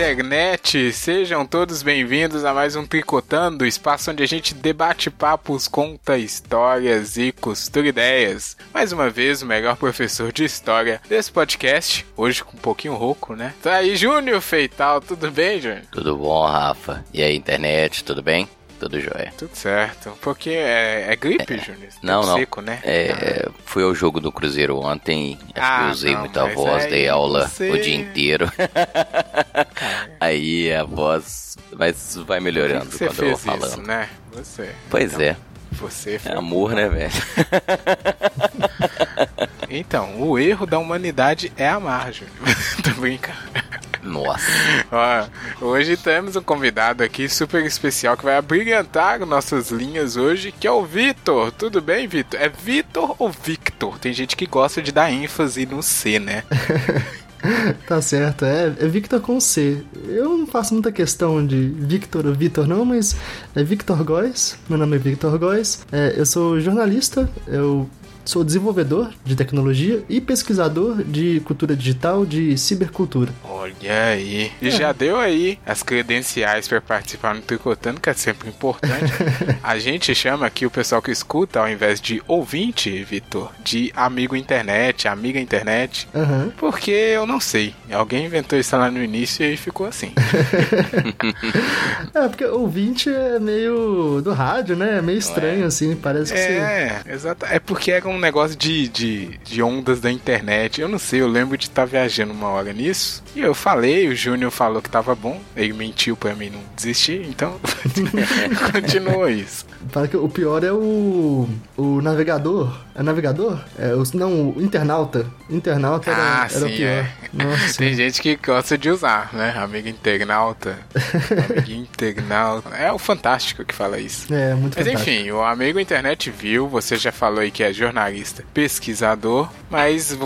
internet, sejam todos bem-vindos a mais um Tricotando, espaço onde a gente debate papos, conta histórias e costura ideias. Mais uma vez, o melhor professor de história desse podcast, hoje com um pouquinho rouco, né? Tá aí, Júnior Feital, tudo bem, Júnior? Tudo bom, Rafa? E aí, internet, tudo bem? Tudo jóia. Tudo certo. Porque é, é gripe, é, Júnior? Não, não. seco, né? É, fui ao jogo do Cruzeiro ontem, acho ah, que usei não, muita voz, dei aula você... o dia inteiro. aí a voz mas vai melhorando que que quando eu vou falando. Isso, né? Você. Pois então, é. Você é amor, né, velho? então, o erro da humanidade é amar, Júnior. Tô brincando. Nossa. Ó, hoje temos um convidado aqui super especial que vai abrilhantar nossas linhas hoje, que é o Vitor. Tudo bem, Vitor? É Vitor ou Victor? Tem gente que gosta de dar ênfase no C, né? tá certo, é, é Victor com C. Eu não faço muita questão de Victor ou Vitor, não, mas é Victor Góes. Meu nome é Victor Góes. É, eu sou jornalista, eu Sou desenvolvedor de tecnologia e pesquisador de cultura digital de cibercultura. Olha aí. E é. já deu aí as credenciais para participar no Tricotando, que é sempre importante. a gente chama aqui o pessoal que escuta, ao invés de ouvinte, Vitor, de amigo internet, amiga internet. Uhum. Porque eu não sei. Alguém inventou isso lá no início e aí ficou assim. é, porque ouvinte é meio do rádio, né? É meio estranho, é. assim. Parece que É, você... exato. É porque é um negócio de, de, de ondas da internet. Eu não sei, eu lembro de estar tá viajando uma hora nisso. E eu falei, o Júnior falou que tava bom. Ele mentiu pra mim não desistir, então continua isso. O pior é o. O navegador. É navegador? É, o, não, o internauta. Internauta era, ah, era sim, o pior. É. Nossa. Tem gente que gosta de usar, né? Amigo internauta. amigo internauta. É o fantástico que fala isso. É, muito Mas fantástico. enfim, o amigo internet viu, você já falou aí que é jornalista, pesquisador, mas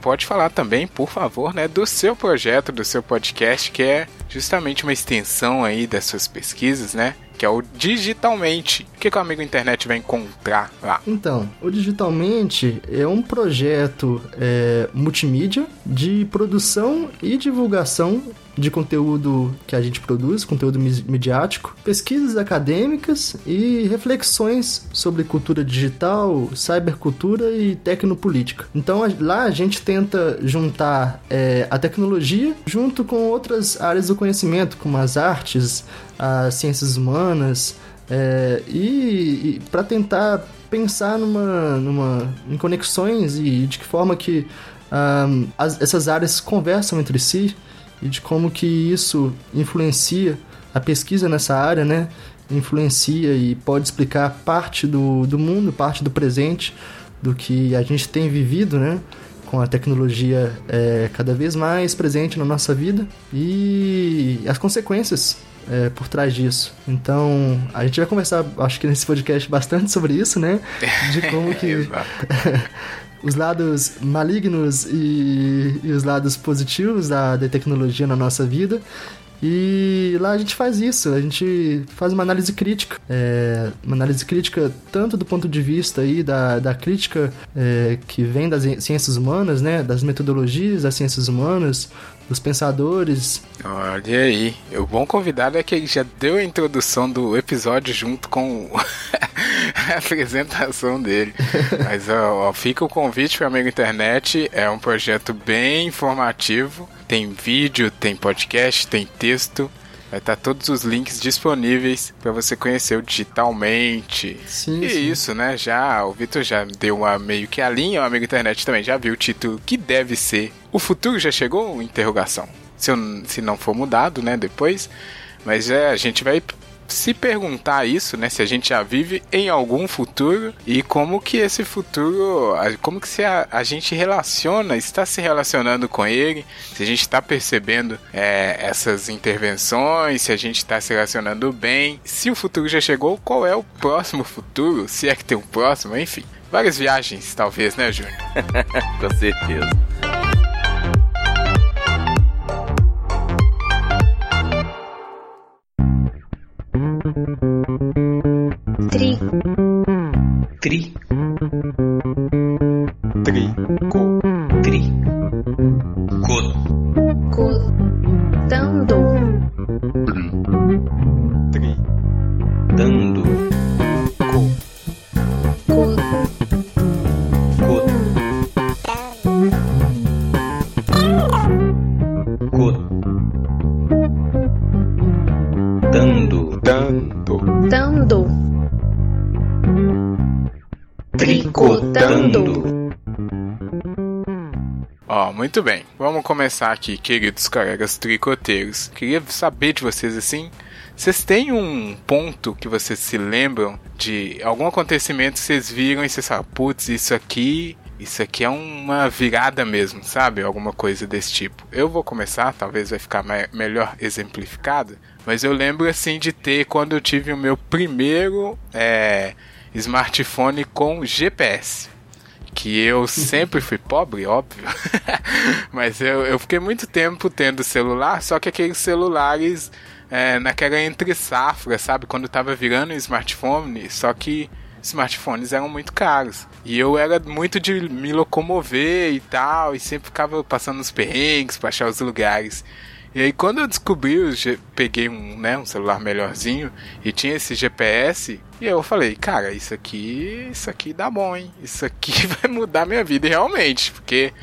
pode falar também, por favor, né, do seu projeto, do seu podcast, que é justamente uma extensão aí das suas pesquisas, né? que é o Digitalmente. O que, que o amigo internet vai encontrar lá? Então, o Digitalmente é um projeto é, multimídia de produção e divulgação de conteúdo que a gente produz, conteúdo midiático, pesquisas acadêmicas e reflexões sobre cultura digital, cybercultura e tecnopolítica. Então lá a gente tenta juntar é, a tecnologia junto com outras áreas do conhecimento, como as artes, as ciências humanas, é, e, e para tentar pensar numa, numa, em conexões e de que forma que um, as, essas áreas conversam entre si e de como que isso influencia a pesquisa nessa área, né? Influencia e pode explicar parte do, do mundo, parte do presente, do que a gente tem vivido, né? Com a tecnologia é, cada vez mais presente na nossa vida e as consequências é, por trás disso. Então, a gente vai conversar, acho que nesse podcast, bastante sobre isso, né? De como que os lados malignos e, e os lados positivos da, da tecnologia na nossa vida. E lá a gente faz isso, a gente faz uma análise crítica, é, uma análise crítica tanto do ponto de vista aí da, da crítica é, que vem das ciências humanas, né, das metodologias das ciências humanas, dos pensadores. Olha aí, o bom convidado é que ele já deu a introdução do episódio junto com a apresentação dele. Mas ó, ó, fica o convite para Amigo Internet, é um projeto bem informativo, tem vídeo, tem podcast, tem texto. Vai estar todos os links disponíveis para você conhecer o digitalmente. Sim, e sim. isso, né? Já o Vitor já deu uma meio que a linha, o amigo internet também já viu o título que deve ser. O futuro já chegou? Interrogação. Se, eu, se não for mudado, né? Depois. Mas é, a gente vai se perguntar isso, né, se a gente já vive em algum futuro e como que esse futuro, como que se a, a gente relaciona, está se relacionando com ele, se a gente está percebendo é, essas intervenções, se a gente está se relacionando bem, se o futuro já chegou, qual é o próximo futuro, se é que tem um próximo, enfim. Várias viagens, talvez, né, Júnior? com certeza. Tri. Tri. Tri. Co. Tri. Co. Co. Dando. Tri. Dando. Muito bem. Vamos começar aqui, queridos colegas tricoteiros. Queria saber de vocês assim. Vocês têm um ponto que vocês se lembram de algum acontecimento que vocês viram e vocês falam, putz, isso aqui isso aqui é uma virada mesmo, sabe? Alguma coisa desse tipo. Eu vou começar, talvez vai ficar melhor exemplificado, mas eu lembro assim de ter quando eu tive o meu primeiro é, smartphone com GPS. Que eu sempre fui pobre, óbvio. mas eu, eu fiquei muito tempo tendo celular, só que aqueles celulares é, naquela entre safra, sabe? Quando tava virando smartphone, só que smartphones eram muito caros. E eu era muito de me locomover e tal, e sempre ficava passando os perrengues para achar os lugares. E aí quando eu descobri, eu peguei um, né, um celular melhorzinho e tinha esse GPS, e eu falei, cara, isso aqui, isso aqui dá bom, hein? Isso aqui vai mudar minha vida realmente, porque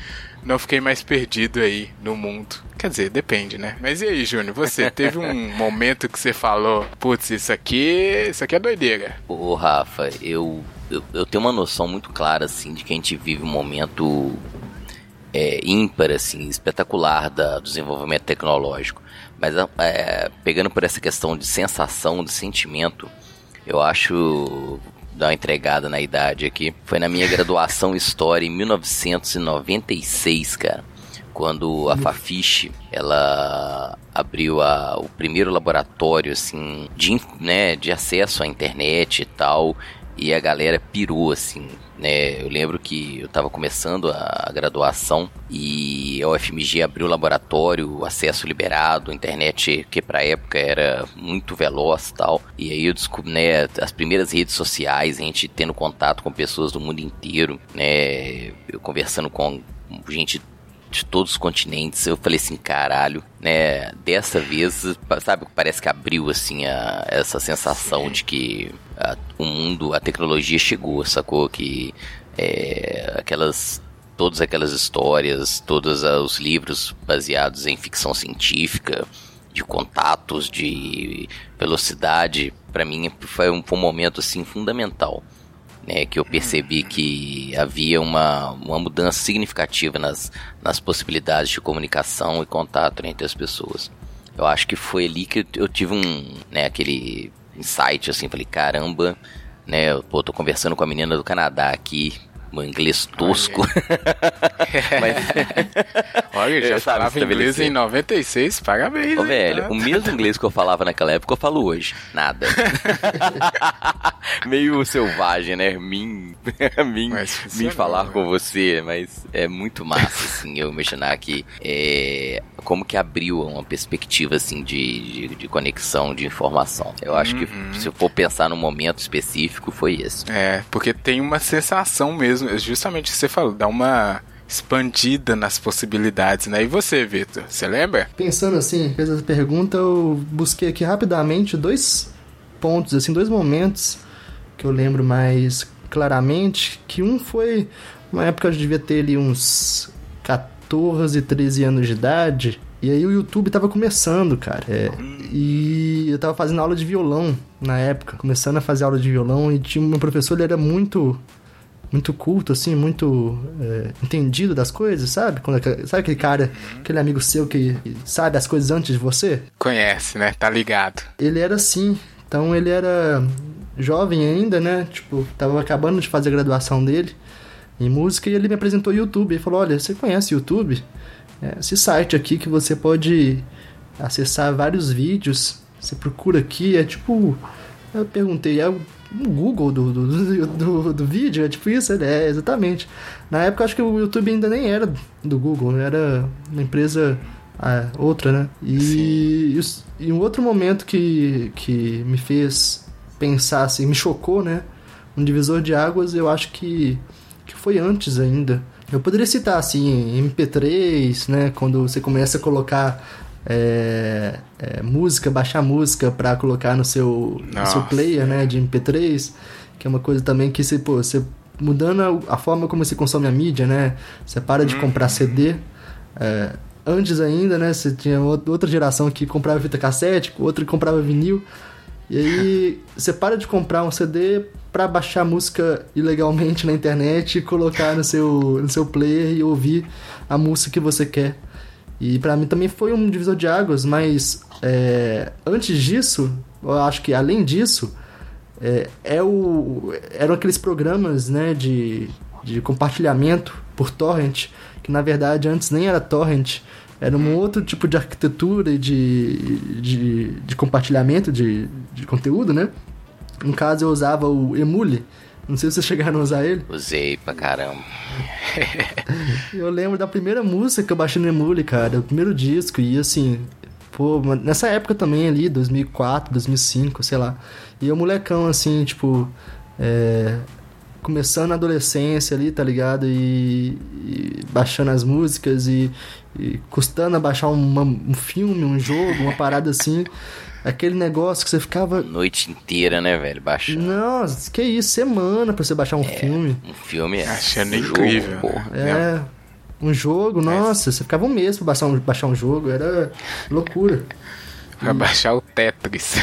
não fiquei mais perdido aí no mundo. Quer dizer, depende, né? Mas e aí, Júnior, você teve um momento que você falou, putz, isso aqui, isso aqui é doideira. Ô, Rafa, eu, eu, eu tenho uma noção muito clara, assim, de que a gente vive um momento é, ímpar, assim, espetacular da, do desenvolvimento tecnológico. Mas é, pegando por essa questão de sensação, de sentimento, eu acho dar uma entregada na idade aqui. Foi na minha graduação em História em 1996, cara quando a Fafiche ela abriu a, o primeiro laboratório assim de, né, de acesso à internet e tal e a galera pirou assim né eu lembro que eu estava começando a, graduação e a UFMG abriu o laboratório acesso liberado internet que para época era muito veloz tal e aí eu descobri né as primeiras redes sociais a gente tendo contato com pessoas do mundo inteiro né eu conversando com gente de todos os continentes. Eu falei assim, caralho, né? Dessa vez, sabe, parece que abriu assim a, essa sensação Sim. de que a, o mundo, a tecnologia chegou, sacou? Que é, aquelas todas aquelas histórias, todos os livros baseados em ficção científica, de contatos, de velocidade, para mim foi um, foi um momento assim fundamental né, que eu percebi que havia uma, uma mudança significativa nas, nas possibilidades de comunicação e contato entre as pessoas. Eu acho que foi ali que eu tive um, né, aquele insight, assim, falei, caramba, né, pô, tô conversando com a menina do Canadá aqui, meu inglês tosco. Mas... Olha, já falava inglês em 96, parabéns. Ô, velho, o mesmo inglês que eu falava naquela época eu falo hoje. Nada. Meio selvagem, né? Mim, mim, mim falar com você, mas é muito massa, assim, eu imaginar que é, como que abriu uma perspectiva, assim, de, de, de conexão, de informação. Eu acho uhum. que se eu for pensar num momento específico, foi esse. É, porque tem uma sensação mesmo, justamente o que você falou, dá uma expandida nas possibilidades, né? E você, Vitor, você lembra? Pensando assim, fez essa pergunta, eu busquei aqui rapidamente dois pontos, assim, dois momentos que eu lembro mais claramente, que um foi uma época eu devia ter ali uns 14, 13 anos de idade, e aí o YouTube tava começando, cara. É, e eu tava fazendo aula de violão na época, começando a fazer aula de violão, e tinha um professor, ele era muito muito culto, assim, muito é, entendido das coisas, sabe? Quando, sabe aquele cara, aquele amigo seu que sabe as coisas antes de você? Conhece, né? Tá ligado. Ele era assim. Então ele era jovem ainda, né? Tipo, tava acabando de fazer a graduação dele em música e ele me apresentou o YouTube. Ele falou: Olha, você conhece o YouTube? É esse site aqui que você pode acessar vários vídeos. Você procura aqui, é tipo. Eu perguntei, é Google do, do, do, do, vídeo, é tipo isso, é, exatamente. Na época acho que o YouTube ainda nem era do Google, né? era uma empresa ah, outra, né? E, e, um outro momento que, que me fez pensar, assim, me chocou, né? Um divisor de águas, eu acho que, que foi antes ainda. Eu poderia citar, assim, MP3, né? Quando você começa a colocar é, é, música, baixar música para colocar no seu, no seu player, né, de MP3, que é uma coisa também que você, pô, você mudando a, a forma como você consome a mídia, né, você para de comprar uhum. CD, é, antes ainda, né, você tinha outra geração que comprava fita cassete, outra que comprava vinil, E aí você para de comprar um CD para baixar música ilegalmente na internet e colocar no seu, no seu player e ouvir a música que você quer. E para mim também foi um divisor de águas, mas é, antes disso, eu acho que além disso, é, é o, eram aqueles programas né, de, de compartilhamento por torrent, que na verdade antes nem era torrent, era um outro tipo de arquitetura e de, de, de compartilhamento de, de conteúdo, né? No caso eu usava o Emule, não sei se vocês chegaram a usar ele. Usei pra caramba. eu lembro da primeira música que eu baixei no Emule, cara, o primeiro disco, e assim, pô, nessa época também ali, 2004, 2005, sei lá. E eu molecão, assim, tipo, é, começando a adolescência ali, tá ligado? E, e baixando as músicas e, e custando a baixar uma, um filme, um jogo, uma parada assim. Aquele negócio que você ficava. Noite inteira, né, velho? Baixando. Nossa, que isso, semana pra você baixar um é, filme. Um filme é. Achando um incrível. Jogo, porra. É. Um jogo, nossa, você ficava um mês pra baixar um, baixar um jogo, era loucura. Pra baixar o Tetris.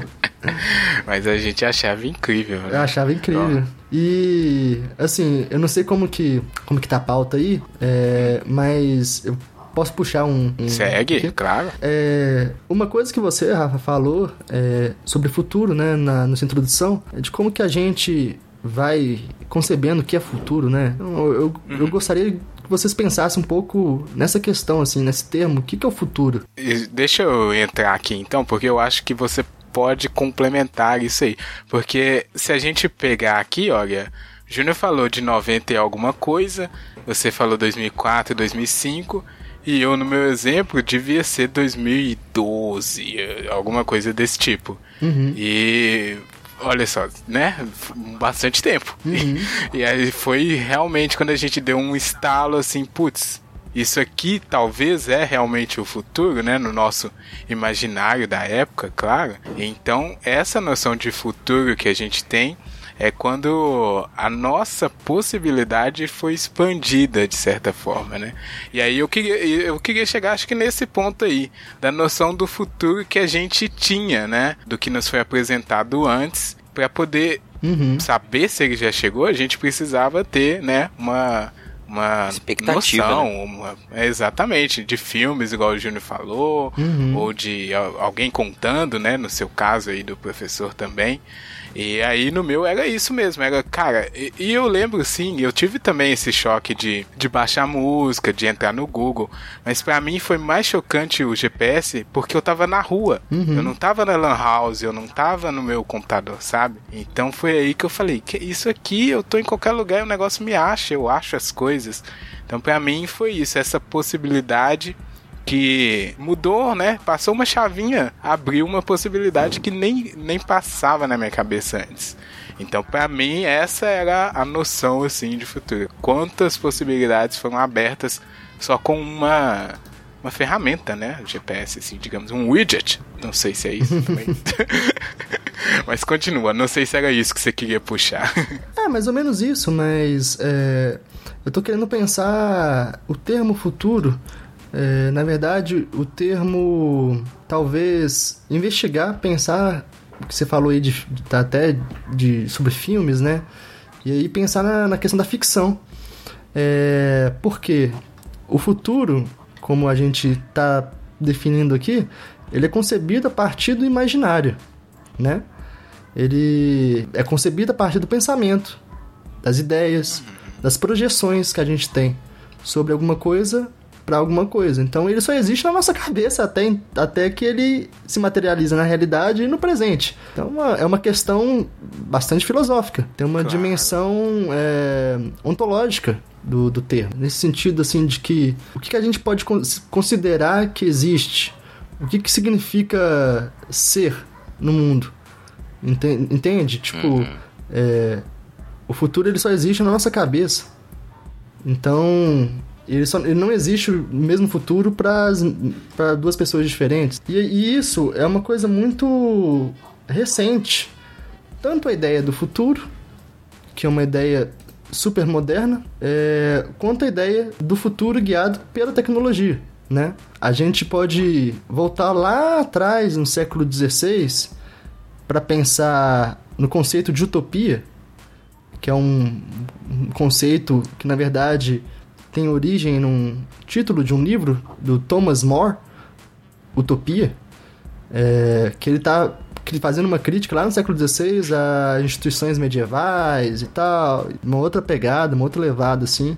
Mas a gente achava incrível, né? Eu achava incrível. E, assim, eu não sei como que, como que tá a pauta aí, é, mas eu posso puxar um... um Segue, aqui? claro. É, uma coisa que você, Rafa, falou é, sobre o futuro, né, na, na sua introdução, é de como que a gente vai concebendo o que é futuro, né? Eu, eu, Uhum. eu gostaria que vocês pensassem um pouco nessa questão, assim, nesse termo, o que, que é o futuro? Deixa eu entrar aqui então, porque eu acho que você pode complementar isso aí. Porque se a gente pegar aqui, olha, Júnior falou de 90 e alguma coisa, você falou 2004, 2005, e eu, no meu exemplo, devia ser 2012, eh, alguma coisa desse tipo. Uhum. E olha só, né? Bastante tempo. Uhum. E, aí foi realmente quando a gente deu um estalo assim, putz, isso aqui talvez é realmente o futuro, né? No nosso imaginário da época, claro. Então, essa noção de futuro que a gente tem é quando a nossa possibilidade foi expandida de certa forma, né? E aí eu queria, eu queria chegar, acho que nesse ponto aí, da noção do futuro que a gente tinha, né? Do que nos foi apresentado antes, para poder Uhum. saber se ele já chegou, a gente precisava ter, né? Uma uma Expectativa, noção, uma- é, exatamente, de filmes, igual o Júnior falou, Uhum. ou de al- alguém contando, né? No seu caso aí do professor também. E aí no meu era isso mesmo, era, cara, e, e eu lembro sim, eu tive também esse choque de, de baixar música, de entrar no Google, mas pra mim foi mais chocante o GPS porque eu tava na rua, Uhum. eu não tava na lan house, eu não tava no meu computador, sabe? Então foi aí que eu falei, que isso aqui, eu tô em qualquer lugar e o negócio me acha, eu acho as coisas. Então pra mim foi isso, essa possibilidade que mudou, né? Passou uma chavinha, abriu uma possibilidade que nem, nem passava na minha cabeça antes. Então, pra mim, essa era a noção assim de futuro. Quantas possibilidades foram abertas só com uma uma ferramenta, né? GPS, assim, digamos, um widget. Não sei se é isso também. Mas continua, não sei se era isso que você queria puxar. É, mais ou menos isso, mas é, eu tô querendo pensar o termo futuro. É, na verdade, o termo talvez investigar, pensar o que você falou aí de, tá até de sobre filmes, né? E aí pensar na, na questão da ficção. É, porque o futuro, como a gente tá definindo aqui, ele é concebido a partir do imaginário, né? ele é concebido a partir do pensamento, das ideias, das projeções que a gente tem sobre alguma coisa para alguma coisa. Então ele só existe na nossa cabeça até, até que ele se materializa na realidade e no presente. Então é uma- é uma questão bastante filosófica. Tem uma Claro. dimensão é, ontológica do, do termo. Nesse sentido, assim, de que o que, que a gente pode con- considerar que existe? O que, que significa ser no mundo? Enten- Entende? Tipo, é, o futuro ele só existe na nossa cabeça. Então, ele, só, ele não existe o mesmo futuro para duas pessoas diferentes. E, e isso é uma coisa muito recente. Tanto a ideia do futuro, que é uma ideia super moderna, é, quanto a ideia do futuro guiado pela tecnologia. Né? A gente pode voltar lá atrás, no século XVI, para pensar no conceito de utopia, que é um, um conceito que na verdade tem origem num título de um livro do Thomas More, Utopia, é, que ele está fazendo uma crítica lá no século XVI a instituições medievais e tal, uma outra pegada, uma outra levada assim.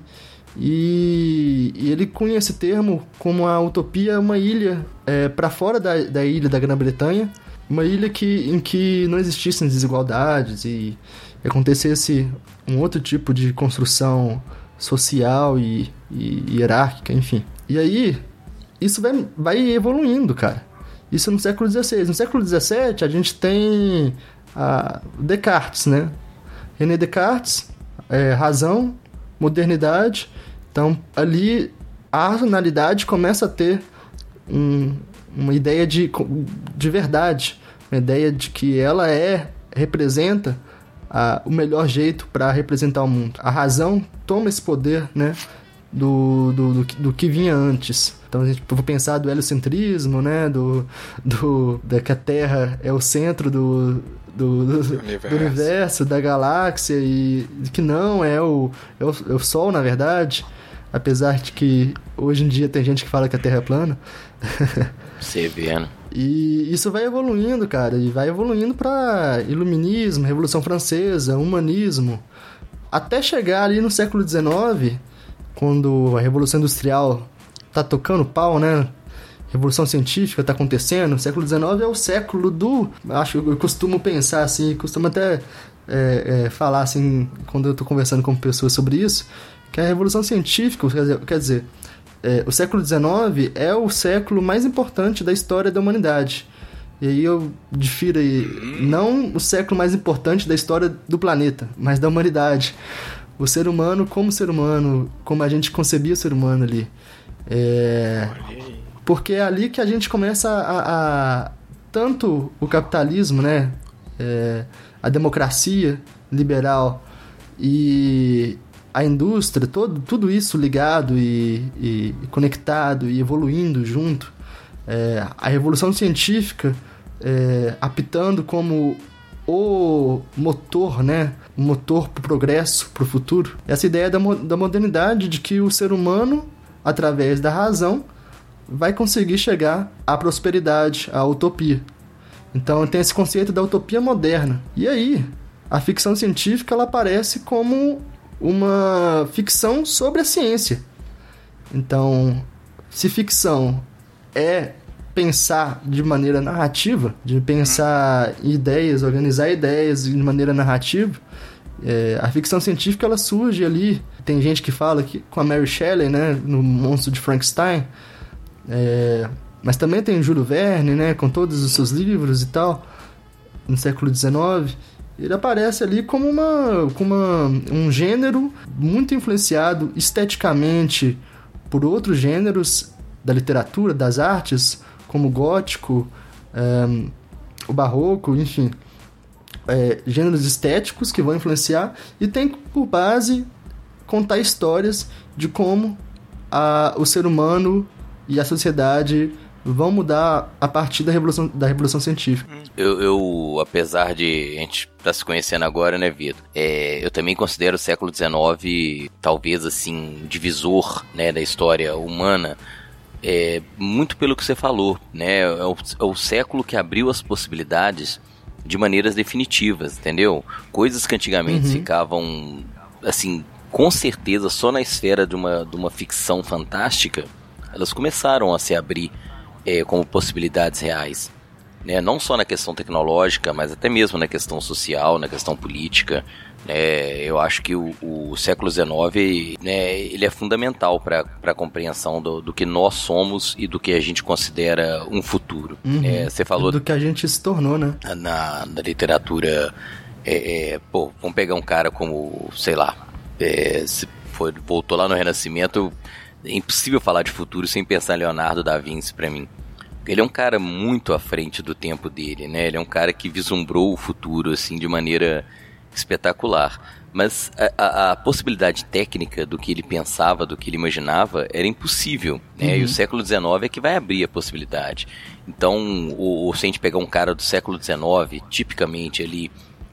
E, e ele cunha esse termo como a utopia uma ilha é, para fora da, da ilha da Grã-Bretanha, uma ilha que, em que não existissem desigualdades e acontecesse um outro tipo de construção social e, e hierárquica, enfim. E aí, isso vai, vai evoluindo, cara. Isso no século XVI. No século XVII, a gente tem a Descartes, né? René Descartes, é, razão, modernidade. Então, ali, a racionalidade começa a ter um, uma ideia de, de verdade, uma ideia de que ela é, representa a, o melhor jeito para representar o mundo. A razão toma esse poder, né? Do, do, do, do que vinha antes. Então a gente vou pensar do heliocentrismo, né? Do, do, da que a Terra é o centro do, do, do, do, universo. do universo. da galáxia, e que não é o, é o, é o Sol, na verdade. Apesar de que hoje em dia tem gente que fala que a Terra é plana. Você vê, né? E isso vai evoluindo, cara, e vai evoluindo para iluminismo, Revolução Francesa, humanismo, até chegar ali no século XIX, quando a Revolução Industrial tá tocando pau, né? Revolução científica tá acontecendo. O século XIX é o século do. Acho eu costumo pensar assim, costumo até é, é, falar assim, quando eu tô conversando com pessoas sobre isso, que a Revolução Científica, quer dizer, quer dizer é, o século XIX é o século mais importante da história da humanidade. E aí eu difiro aí, não o século mais importante da história do planeta, mas da humanidade. O ser humano como ser humano, como a gente concebia o ser humano ali. É... Porque é ali que a gente começa a, a tanto o capitalismo, né, é, a democracia liberal e a indústria, todo, tudo isso ligado e, e conectado e evoluindo junto, é, a revolução científica é, apitando como o motor, né? O motor para o progresso, para o futuro. Essa ideia da, da modernidade de que o ser humano através da razão, vai conseguir chegar à prosperidade, à utopia. Então tem esse conceito da utopia moderna. E aí, a ficção científica ela aparece como uma ficção sobre a ciência. Então, se ficção é pensar de maneira narrativa, de pensar ideias, organizar ideias de maneira narrativa, é, a ficção científica ela surge ali. Tem gente que fala que com a Mary Shelley, né, no Monstro de Frankenstein. É, mas também tem o Júlio Verne, né, com todos os seus livros e tal, no século XIX. Ele aparece ali como uma, como uma, um gênero muito influenciado esteticamente por outros gêneros da literatura, das artes, como o gótico, é, o barroco, enfim é, gêneros estéticos que vão influenciar e tem por base contar histórias de como a, o ser humano e a sociedade vão mudar a partir da revolução, da revolução científica. Eu, eu apesar de a gente estar tá se conhecendo agora, né, Vitor? É, eu também considero o século XIX talvez assim divisor, né, da história humana. É, muito pelo que você falou, né? É o, é o século que abriu as possibilidades de maneiras definitivas, entendeu? Coisas que antigamente uhum. ficavam, assim, com certeza só na esfera de uma, de uma ficção fantástica, elas começaram a se abrir é, como possibilidades reais. Né? Não só na questão tecnológica, mas até mesmo na questão social, na questão política. É, eu acho que o, o século XIX né, ele é fundamental para a compreensão do, do, que nós somos e do que a gente considera um futuro. Uhum. É, você falou do que a gente se tornou, né? Na, na literatura, é, é pô, vamos pegar um cara como, sei lá, é, foi, voltou lá no Renascimento. É impossível falar de futuro sem pensar em Leonardo da Vinci para mim. Ele é um cara muito à frente do tempo dele, né? Ele é um cara que vislumbrou o futuro assim de maneira espetacular. Mas a, a, a, possibilidade técnica do que ele pensava, do que ele imaginava, era impossível. Né? Uhum. E o século XIX é que vai abrir a possibilidade. Então, o, o, se a gente pegar um cara do século XIX, tipicamente ali,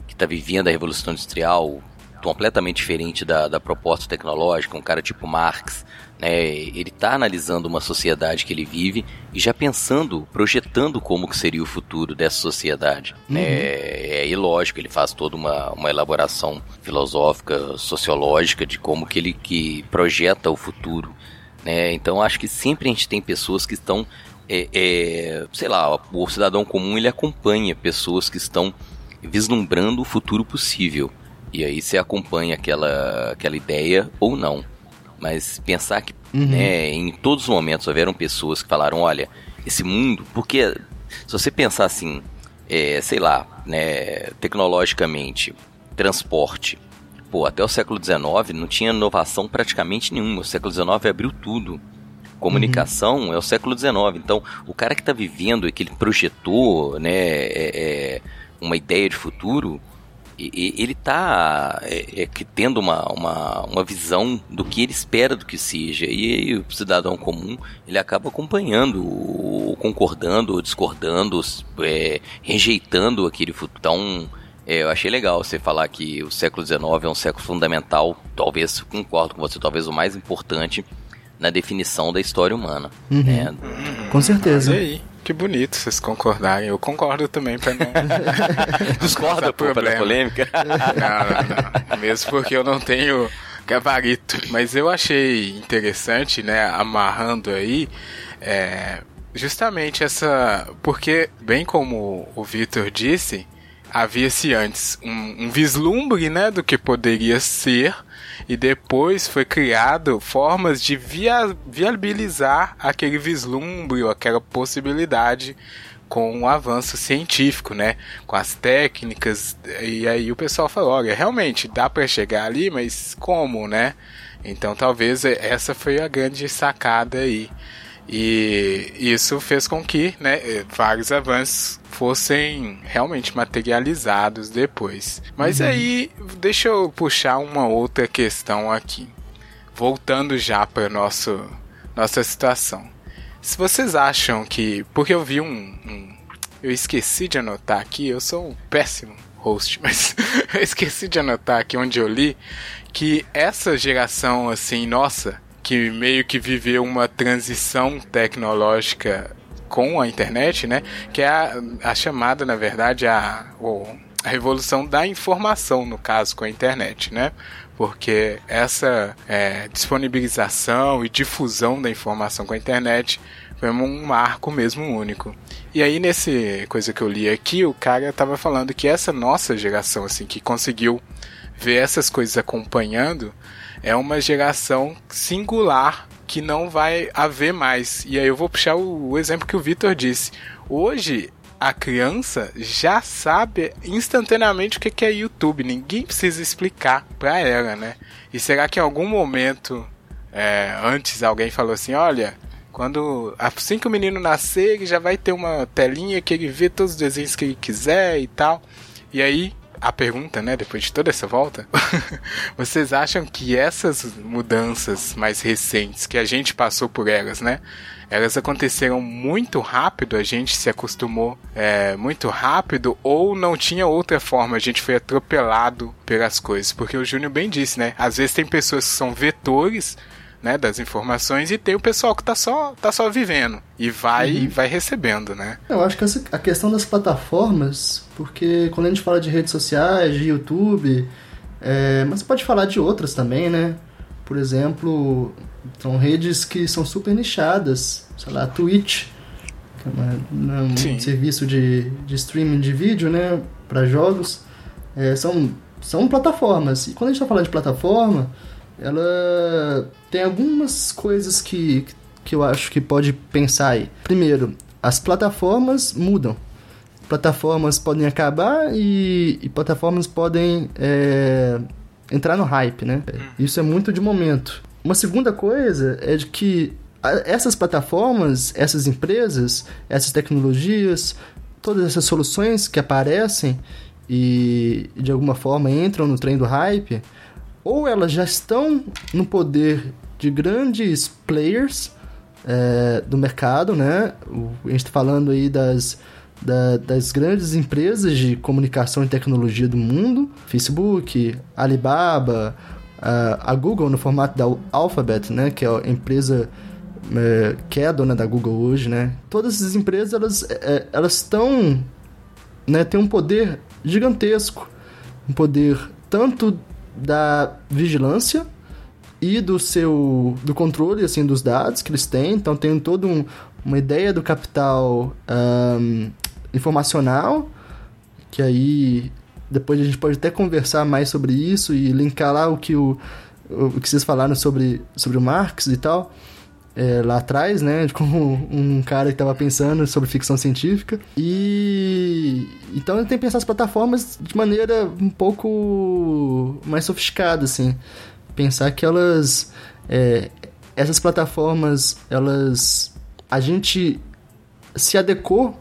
que está vivendo a Revolução Industrial, completamente diferente da, da proposta tecnológica, um cara tipo Marx, né? Ele está analisando uma sociedade que ele vive e já pensando, projetando como que seria o futuro dessa sociedade. Uhum. É, é lógico, ele faz toda uma, uma elaboração filosófica, sociológica de como que ele que projeta o futuro. Né? Então acho que sempre a gente tem pessoas que estão, é, é, sei lá, o cidadão comum ele acompanha pessoas que estão vislumbrando o futuro possível. E aí você acompanha aquela, aquela ideia ou não. Mas pensar que uhum. né, em todos os momentos houveram pessoas que falaram, olha, esse mundo, porque se você pensar assim, é, sei lá, né, tecnologicamente, transporte, pô, até o século XIX não tinha inovação praticamente nenhuma. O século XIX abriu tudo. Comunicação uhum. é o século XIX. Então, o cara que está vivendo e que ele projetou né, é, é, uma ideia de futuro, ele está é, é, tendo uma, uma, uma visão do que ele espera do que seja. E, e o cidadão comum ele acaba acompanhando, ou concordando, ou discordando, é, rejeitando aquele futuro. Então, é, eu achei legal você falar que o século XIX é um século fundamental, talvez, concordo com você, talvez o mais importante na definição da história humana. Uhum. Né? Com certeza. Olha aí. Que bonito vocês concordarem. Eu concordo também para não. Discorda por problema. polêmica? não, não, não. Mesmo porque eu não tenho gabarito. Mas eu achei interessante, né? Amarrando aí. É, justamente essa. Porque, bem como o Vitor disse, havia-se antes um, um vislumbre né, do que poderia ser e depois foi criado formas de via viabilizar aquele vislumbre ou aquela possibilidade com o avanço científico, né? Com as técnicas. E aí o pessoal falou: olha, realmente dá para chegar ali, mas como, né? Então talvez essa foi a grande sacada aí. E isso fez com que né, vários avanços fossem realmente materializados depois. Mas uhum. aí, deixa eu puxar uma outra questão aqui. Voltando já para nosso nossa situação. Se vocês acham que. Porque eu vi um, um. eu esqueci de anotar aqui, eu sou um péssimo host, mas eu esqueci de anotar aqui onde eu li que essa geração, assim, nossa, que meio que viveu uma transição tecnológica com a internet, né? Que é a, a chamada, na verdade, a, a revolução da informação, no caso, com a internet, né? Porque essa é, disponibilização e difusão da informação com a internet foi um marco mesmo único. E aí, nesse coisa que eu li aqui, o cara tava falando que essa nossa geração, assim, que conseguiu ver essas coisas acompanhando, é uma geração singular que não vai haver mais. E aí eu vou puxar o, o exemplo que o Vitor disse. Hoje a criança já sabe instantaneamente o que é YouTube. Ninguém precisa explicar para ela, né? E será que em algum momento é, antes alguém falou assim, olha, quando assim que o menino nascer, ele já vai ter uma telinha que ele vê todos os desenhos que ele quiser e tal. E aí a pergunta, né, depois de toda essa volta, vocês acham que essas mudanças mais recentes, que a gente passou por elas, né, elas aconteceram muito rápido, a gente se acostumou é, muito rápido, ou não tinha outra forma, a gente foi atropelado pelas coisas? Porque o Júnior bem disse, né, às vezes tem pessoas que são vetores né, das informações e tem o pessoal que tá só, tá só vivendo e vai uhum. vai recebendo, né? Eu acho que essa, a questão das plataformas, porque quando a gente fala de redes sociais, de YouTube, é, mas pode falar de outras também, né? Por exemplo, são redes que são super nichadas, sei lá, Twitch, que é uma, um Sim. serviço de, de streaming de vídeo, né, para jogos, é, são, são plataformas. E quando a gente está falando de plataforma, ela tem algumas coisas que, que eu acho que pode pensar aí. Primeiro, as plataformas mudam. Plataformas podem acabar e, e plataformas podem é, entrar no hype, né? Isso é muito de momento. Uma segunda coisa é de que essas plataformas, essas empresas, essas tecnologias, todas essas soluções que aparecem, e de alguma forma entram no trem do hype, ou elas já estão no poder de grandes players é, do mercado, né? A gente está falando aí das, da, das grandes empresas de comunicação e tecnologia do mundo, Facebook, Alibaba, a, a Google no formato da Alphabet, né? Que é a empresa é, que é a dona da Google hoje, né? Todas essas empresas, elas é, elas estão, né? Tem um poder gigantesco, um poder tanto da vigilância e do seu do controle assim dos dados que eles têm então tem todo um, uma ideia do capital um, informacional que aí depois a gente pode até conversar mais sobre isso e linkar lá o que o, o que vocês falaram sobre sobre o Marx e tal é, lá atrás, né? Como um cara que estava pensando sobre ficção científica. E então ele tem que pensar as plataformas de maneira um pouco mais sofisticada, assim. Pensar que elas. É, essas plataformas, elas. A gente se adequou,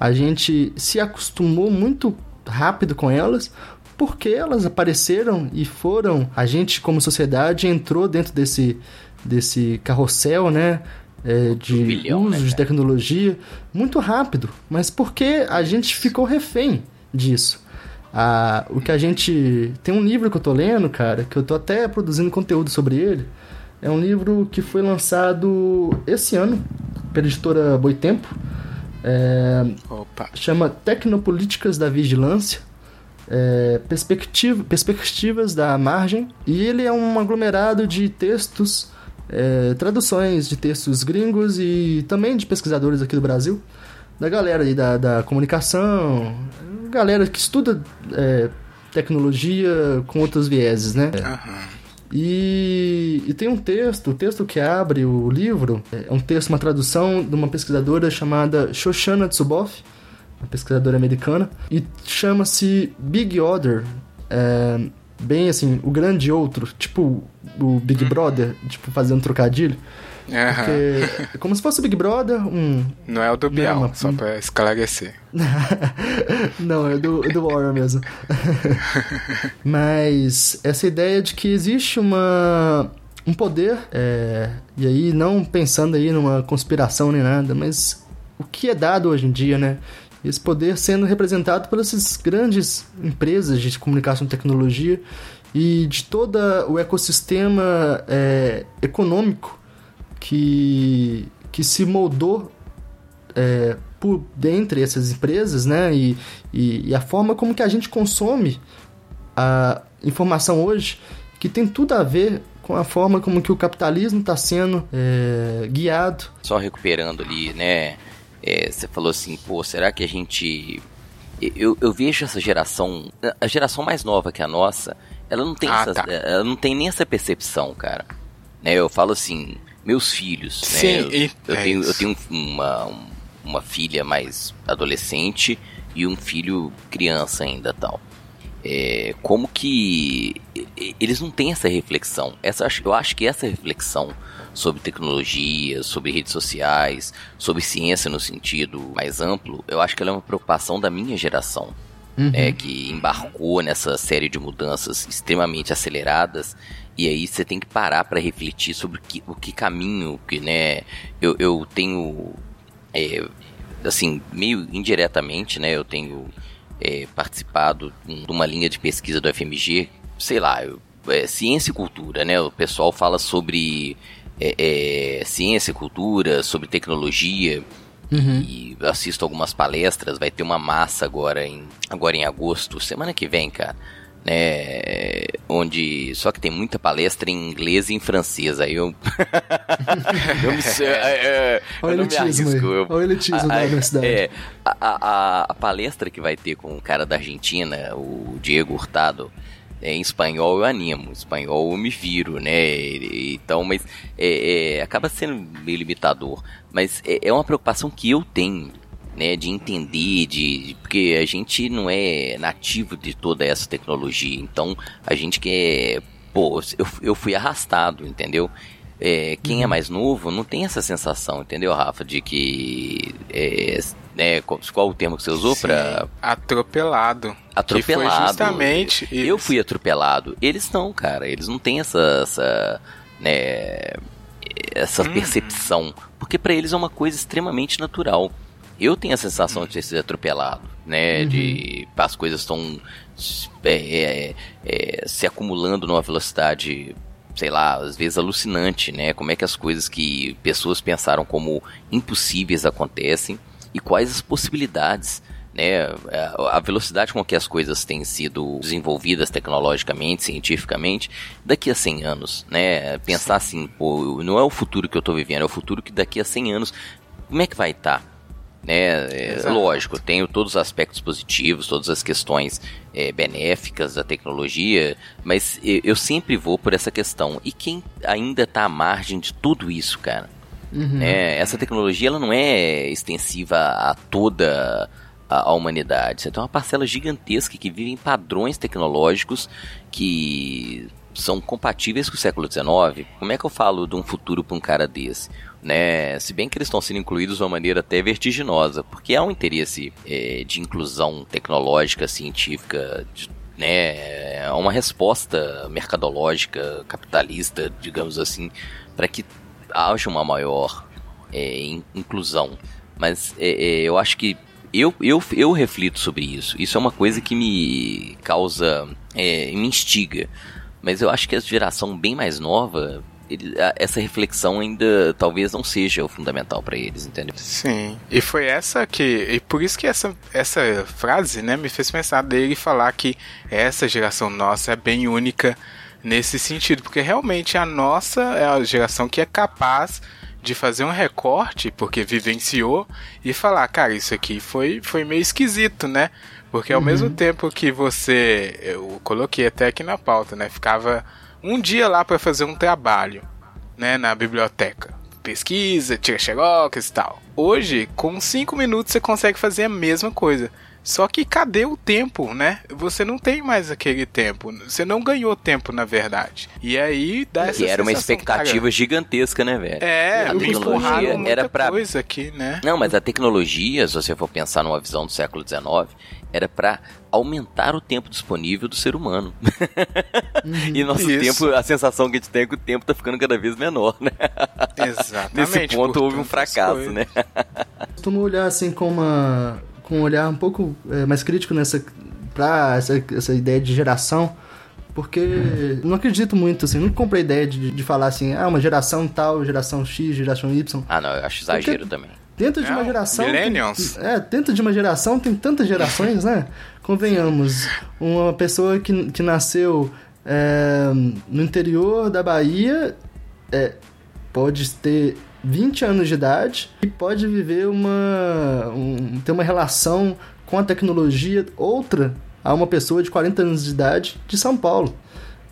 a gente se acostumou muito rápido com elas, porque elas apareceram e foram. A gente, como sociedade, entrou dentro desse desse carrossel, né? É, de bilhão, uso né, de tecnologia muito rápido, mas porque a gente ficou refém disso. Ah, o que a gente. Tem um livro que eu tô lendo, cara, que eu tô até produzindo conteúdo sobre ele. É um livro que foi lançado esse ano pela editora Boitempo. É, chama Tecnopolíticas da Vigilância. É, perspectiva, perspectivas da margem. E ele é um aglomerado de textos é, traduções de textos gringos e também de pesquisadores aqui do Brasil, da galera aí da, da comunicação, galera que estuda é, tecnologia com outros vieses, né? Uhum. E, e, tem um texto, o texto que abre o livro, é um texto, uma tradução de uma pesquisadora chamada Shoshana Tsuboff, uma pesquisadora americana, e chama-se Big Order, é, bem assim, o grande outro, tipo o Big uhum. Brother, tipo, fazendo trocadilho. Uhum. Porque é como se fosse o Big Brother, um. Não é o do Bial, uma... só pra esclarecer. não, é do, do Warren mesmo. Mas essa ideia de que existe uma. Um poder, é, e aí não pensando aí numa conspiração nem nada, mas o que é dado hoje em dia, né? Esse poder sendo representado por essas grandes empresas de comunicação e tecnologia e de todo o ecossistema é, econômico que, que se moldou é, por dentre essas empresas, né? E, e, e, a forma como que a gente consome a informação hoje, que tem tudo a ver com a forma como que o capitalismo está sendo é, guiado. Só recuperando ali, né? É, você falou assim, pô, será que a gente eu, eu, vejo essa geração, a geração mais nova que a nossa, ela não tem, ah, essa, tá. ela não tem nem essa percepção, cara. Né, eu falo assim, meus filhos, né, Sim, eu, eu, é tenho, eu tenho uma, uma filha mais adolescente e um filho criança ainda tal. É, como que eles não têm essa reflexão? Essa, eu acho que essa reflexão sobre tecnologia, sobre redes sociais, sobre ciência no sentido mais amplo, eu acho que ela é uma preocupação da minha geração. Uhum. É, que embarcou nessa série de mudanças extremamente aceleradas e aí você tem que parar para refletir sobre que, o que caminho que né eu, eu tenho é, assim meio indiretamente né eu tenho é, participado de uma linha de pesquisa do FMG sei lá eu, é, ciência e cultura né o pessoal fala sobre é, é, ciência e cultura sobre tecnologia Uhum. E assisto algumas palestras, vai ter uma massa agora em, agora em agosto, semana que vem, cara. Né, onde só que tem muita palestra em inglês e em francês aí eu eu me é, é, eu não me arrisco eu, o elitismo a, da universidade é, a, a, a, palestra que vai ter com o cara da Argentina o Diego Hurtado em espanhol eu animo, em espanhol eu me viro, né? Então, mas é, é, acaba sendo meio limitador. Mas é, é, uma preocupação que eu tenho, né? De entender, de, de, porque a gente não é nativo de toda essa tecnologia. Então, a gente quer. Pô, eu, eu fui arrastado, entendeu? É, quem é uhum. mais novo não tem essa sensação, entendeu, Rafa? De que é, né, qual, qual o termo que você usou para atropelado. Atropelado. Foi justamente eu fui atropelado. Eles não, cara. Eles não têm essa, essa né, essa hum. percepção, porque para eles é uma coisa extremamente natural. Eu tenho a sensação de ter sido atropelado, né? Uhum. De as coisas estão é, é, é, se acumulando numa velocidade, sei lá, às vezes alucinante, né? Como é que as coisas que pessoas pensaram como impossíveis acontecem e quais as possibilidades né, a velocidade com que as coisas têm sido desenvolvidas tecnologicamente, cientificamente, daqui a 100 anos, né? Pensar assim, pô, não é o futuro que eu estou vivendo, é o futuro que daqui a 100 anos, como é que vai estar? Né? É, lógico, tenho todos os aspectos positivos, todas as questões é, benéficas da tecnologia, mas eu sempre vou por essa questão. E quem ainda está à margem de tudo isso, cara? Uhum. É, essa tecnologia ela não é extensiva a toda a, a, humanidade. Você tem uma parcela gigantesca que vive em padrões tecnológicos que são compatíveis com o século XIX. Como é que eu falo de um futuro para um cara desse? Né? Se bem que eles estão sendo incluídos de uma maneira até vertiginosa, porque há um interesse é, de inclusão tecnológica, científica, de, né, é uma resposta mercadológica, capitalista, digamos assim, para que haja uma maior é, inclusão. Mas é, é, eu acho que eu, eu, eu reflito sobre isso. Isso é uma coisa que me causa. É, me instiga. Mas eu acho que a geração bem mais nova. Ele, essa reflexão ainda talvez não seja o fundamental para eles, entendeu? Sim. E foi essa que. E por isso que essa, essa frase né, me fez pensar dele falar que essa geração nossa é bem única nesse sentido. Porque realmente a nossa é a geração que é capaz de fazer um recorte, porque vivenciou, e falar, cara, isso aqui foi, foi meio esquisito, né? Porque ao uhum. mesmo tempo que você, eu coloquei até aqui na pauta, né? Ficava um dia lá para fazer um trabalho, né? Na biblioteca. Pesquisa, tira xerox e tal. Hoje, com cinco minutos você consegue fazer a mesma coisa. Só que cadê o tempo, né? Você não tem mais aquele tempo. Você não ganhou tempo, na verdade. E aí dá essa E era uma expectativa cara. gigantesca, né, velho? É, a tecnologia era pra coisa aqui, né? Não, mas a tecnologia, se você for pensar numa visão do século XIX, era para aumentar o tempo disponível do ser humano. Uhum, e nosso Isso. tempo, a sensação que a gente tem é que o tempo tá ficando cada vez menor, né? Exatamente. Nesse ponto houve um fracasso, né? Costumo olhar assim com uma com um olhar um pouco é, mais crítico nessa para essa, essa ideia de geração, porque não acredito muito, assim, não comprei a ideia de, de falar assim, ah, uma geração tal, geração X, geração Y. Ah, não, eu acho exagero porque também. Dentro de uma geração. Millennials. Tem, é, dentro de uma geração tem tantas gerações, né? Convenhamos, uma pessoa que, que nasceu é, no interior da Bahia é, pode ter 20 anos de idade e pode viver uma. Um, ter uma relação com a tecnologia outra a uma pessoa de 40 anos de idade de São Paulo.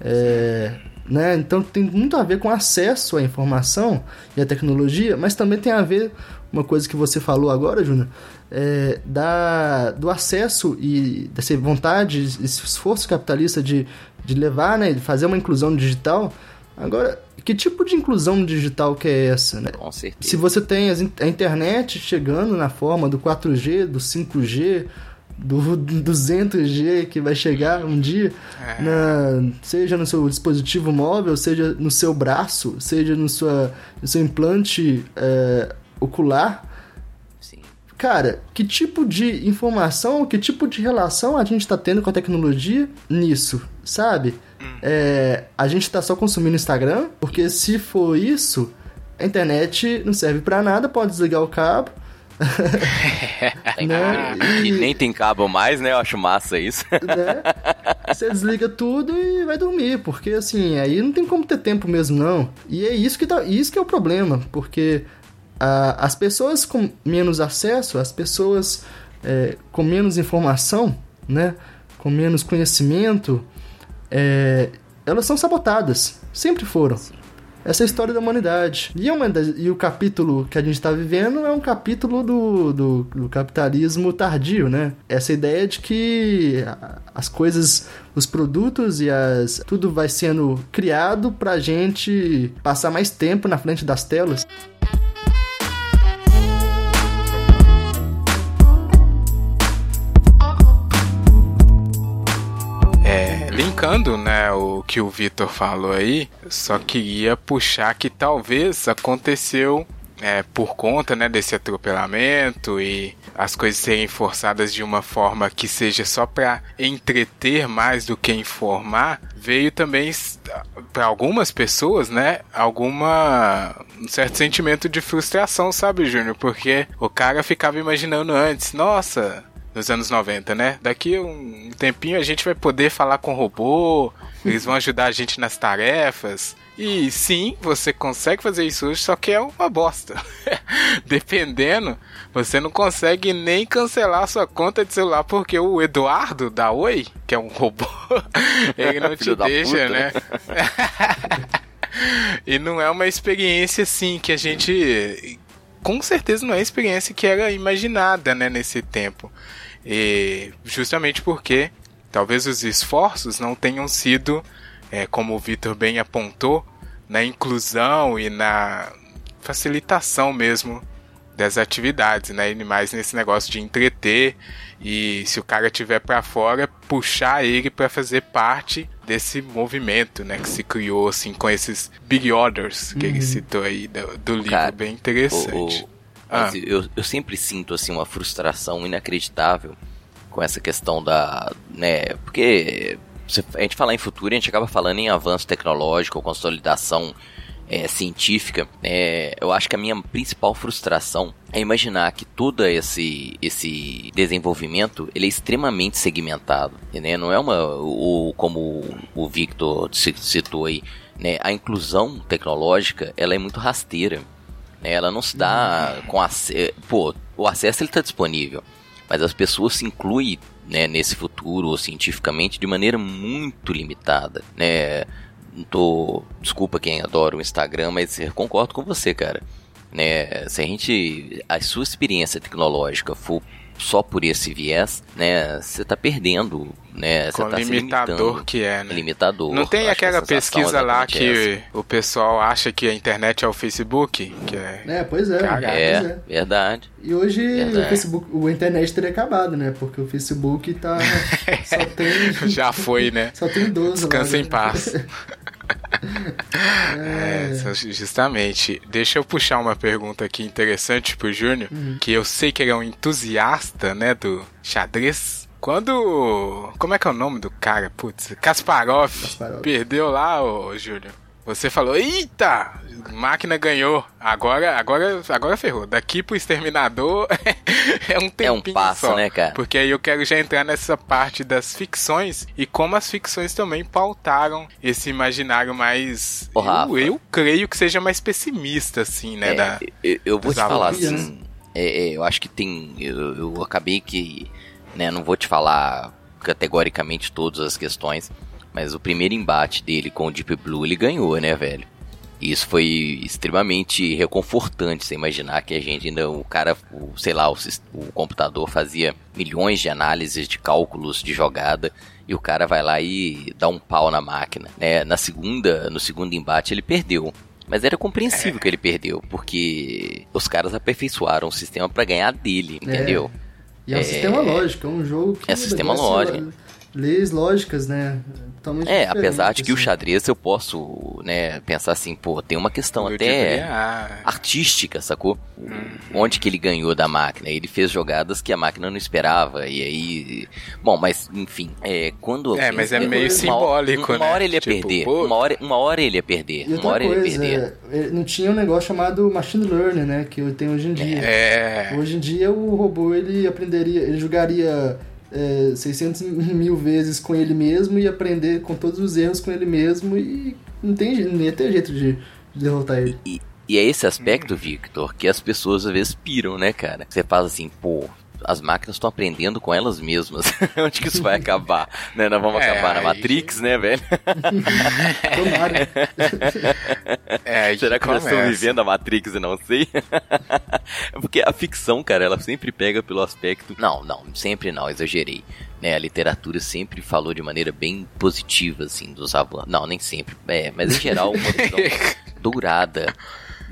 É, né? Então tem muito a ver com acesso à informação e à tecnologia, mas também tem a ver uma coisa que você falou agora, Júnior, é, da, do acesso e dessa vontade, esse esforço capitalista de, de levar, né, de fazer uma inclusão digital. Agora, que tipo de inclusão digital que é essa, né? Com certeza. Se você tem a internet chegando na forma do 4G, do 5G, do 200G que vai chegar um dia, é. na, seja no seu dispositivo móvel, seja no seu braço, seja no, sua, no seu implante é, ocular. Sim. Cara, que tipo de informação, que tipo de relação a gente está tendo com a tecnologia nisso, sabe? É, a gente tá só consumindo Instagram, porque se for isso, a internet não serve para nada, pode desligar o cabo. né? e... e... nem tem cabo mais, né? Eu acho massa isso. né? Você desliga tudo e vai dormir, porque assim, aí não tem como ter tempo mesmo, não. E é isso que, tá, isso que é o problema, porque as pessoas com menos acesso, as pessoas é, com menos informação, né? Com menos conhecimento, é, elas são sabotadas. Sempre foram. Essa é a história da humanidade. E, é das, e o capítulo que a gente está vivendo é um capítulo do, do, do, capitalismo tardio, né? Essa ideia de que as coisas, os produtos e as. tudo vai sendo criado pra gente passar mais tempo na frente das telas. Linkando, né, o que o Vitor falou aí, só queria puxar que talvez aconteceu é, por conta né, desse atropelamento e as coisas serem forçadas de uma forma que seja só para entreter mais do que informar, veio também para algumas pessoas, né, alguma um certo sentimento de frustração, sabe, Júnior? Porque o cara ficava imaginando antes, nossa, nos anos 90, né? Daqui um tempinho a gente vai poder falar com robô, eles vão ajudar a gente nas tarefas. E sim, você consegue fazer isso hoje, só que é uma bosta. Dependendo, você não consegue nem cancelar sua conta de celular porque o Eduardo da Oi, que é um robô, ele não te deixa, né? e não é uma experiência assim que a gente com certeza não é a experiência que era imaginada, né, nesse tempo. E justamente porque talvez os esforços não tenham sido é, como o Vitor bem apontou, na inclusão e na facilitação mesmo das atividades, né? E mais nesse negócio de entreter e se o cara tiver para fora, puxar ele para fazer parte desse movimento, né, que se criou assim com esses big orders que uhum. ele citou aí do, do livro, cara, bem interessante. O, ah. eu, eu sempre sinto assim uma frustração inacreditável com essa questão da, né, porque se a gente falar em futuro, a gente acaba falando em avanço tecnológico, consolidação é, científica. É, eu acho que a minha principal frustração é imaginar que todo esse, esse desenvolvimento ele é extremamente segmentado. Né? Não é uma, o, como o Victor citou aí, né? a inclusão tecnológica ela é muito rasteira. Né? Ela não se dá com acesso. Pô, o acesso ele está disponível mas as pessoas se incluem né, nesse futuro cientificamente de maneira muito limitada, né? Tô, desculpa quem adora o Instagram, mas eu concordo com você, cara. Né, se a gente a sua experiência tecnológica for só por esse viés, né, você está perdendo, né, você tá limitador que é, né? Limitador. Não tem aquela pesquisa lá que essa. o pessoal acha que a internet é o Facebook, que é É, pois é. Cagado. É, é, verdade. E hoje verdade. o Facebook, o internet teria acabado, né? Porque o Facebook tá só tem Já foi, né? Só tem 12 Descansa lá, em né? paz. é. justamente. Deixa eu puxar uma pergunta aqui interessante pro Júnior, uhum. que eu sei que ele é um entusiasta, né, do xadrez. Quando. Como é que é o nome do cara? Putz, Kasparov, Kasparov. perdeu lá, ô Júnior. Você falou, eita, máquina ganhou. Agora, agora, agora ferrou. Daqui pro exterminador é um tempinho É um passo, só. né, cara? Porque aí eu quero já entrar nessa parte das ficções e como as ficções também pautaram esse imaginário mais. Eu, eu, creio que seja mais pessimista, assim, né? É, da, eu, eu vou te falar assim. É, é, eu acho que tem. Eu, eu acabei que. Né, não vou te falar categoricamente todas as questões mas o primeiro embate dele com o Deep Blue ele ganhou, né, velho? E isso foi extremamente reconfortante, você imaginar que a gente ainda, o cara, o, sei lá, o, o computador fazia milhões de análises de cálculos de jogada e o cara vai lá e dá um pau na máquina, né? Na segunda, no segundo embate ele perdeu. Mas era compreensível é. que ele perdeu, porque os caras aperfeiçoaram o sistema para ganhar dele, é. entendeu? E é um é... sistema lógico, é um jogo que. É sistema lógico leis lógicas, né? Totalmente é, apesar de que assim. o xadrez eu posso, né, pensar assim, pô, tem uma questão eu até artística, sacou? Hum. Onde que ele ganhou da máquina? Ele fez jogadas que a máquina não esperava, e aí. Bom, mas, enfim, é, quando. É, mas é meio simbólico, uma, né? Uma hora ele ia tipo, perder. Uma hora, uma hora ele ia perder. E uma hora coisa, ele ia perder. É, não tinha um negócio chamado machine learning, né? Que tem hoje em dia. É. Hoje em dia o robô ele aprenderia, ele jogaria é, 600 mil vezes com ele mesmo e aprender com todos os erros com ele mesmo e não tem nem ter jeito de, de derrotar ele. E, e é esse aspecto, Victor, que as pessoas às vezes piram, né, cara? Você fala assim, pô, as máquinas estão aprendendo com elas mesmas. Onde que isso vai acabar? né? Nós vamos é, acabar na Matrix, né, velho? Tomara. É, Será que nós estamos vivendo a Matrix e não sei? Porque a ficção, cara, ela sempre pega pelo aspecto. Não, não, sempre não, exagerei. Né, a literatura sempre falou de maneira bem positiva, assim, dos avanços. Não, nem sempre. É, mas em geral, uma visão dourada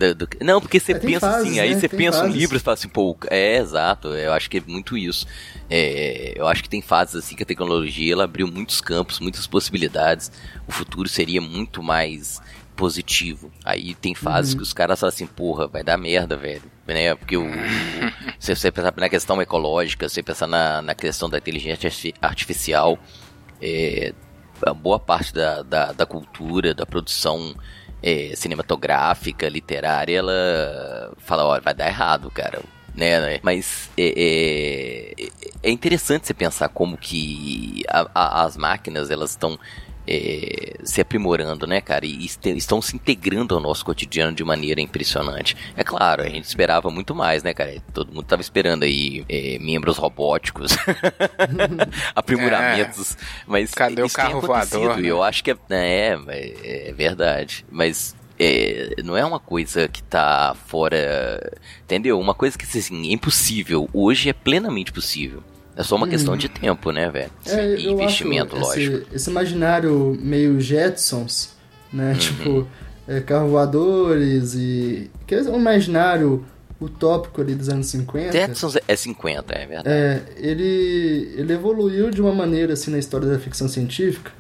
Do, do... Não, porque você É, pensa fases, assim, aí né? você Tem pensa um fases. livro e fala assim, pô, é exato, eu acho que é muito isso. É, eu acho que tem fases assim que a tecnologia ela abriu muitos campos, muitas possibilidades. O futuro seria muito mais positivo. Aí tem fases Uhum. que os caras falam assim, porra, vai dar merda, velho. Né? Porque o, se você pensar na questão ecológica, se você pensar na, na questão da inteligência arti- artificial, é, a boa parte da, da, da cultura, da produção é, cinematográfica, literária, ela fala, olha, vai dar errado, cara. Né, né? Mas é, é, é interessante você pensar como que a- a- as máquinas elas estão é, se aprimorando, né, cara? E estão se integrando ao nosso cotidiano de maneira impressionante. É claro, a gente esperava muito mais, né, cara? Todo mundo tava esperando aí é, membros robóticos, aprimoramentos, mas Cadê o carro voador, né? Eu acho que é, é, é, é verdade, mas é, não é uma coisa que tá fora, entendeu? Uma coisa que assim, é impossível. Hoje é plenamente possível. É só uma questão de tempo, né, velho? Uhum. É, e investimento, lógico. esse, esse imaginário meio Jetsons, Uhum. né? Tipo, é, carro voadores e... Que é um imaginário utópico ali dos anos 50. Jetsons é 50, é verdade. É, ele, ele evoluiu de uma maneira assim na história da ficção científica.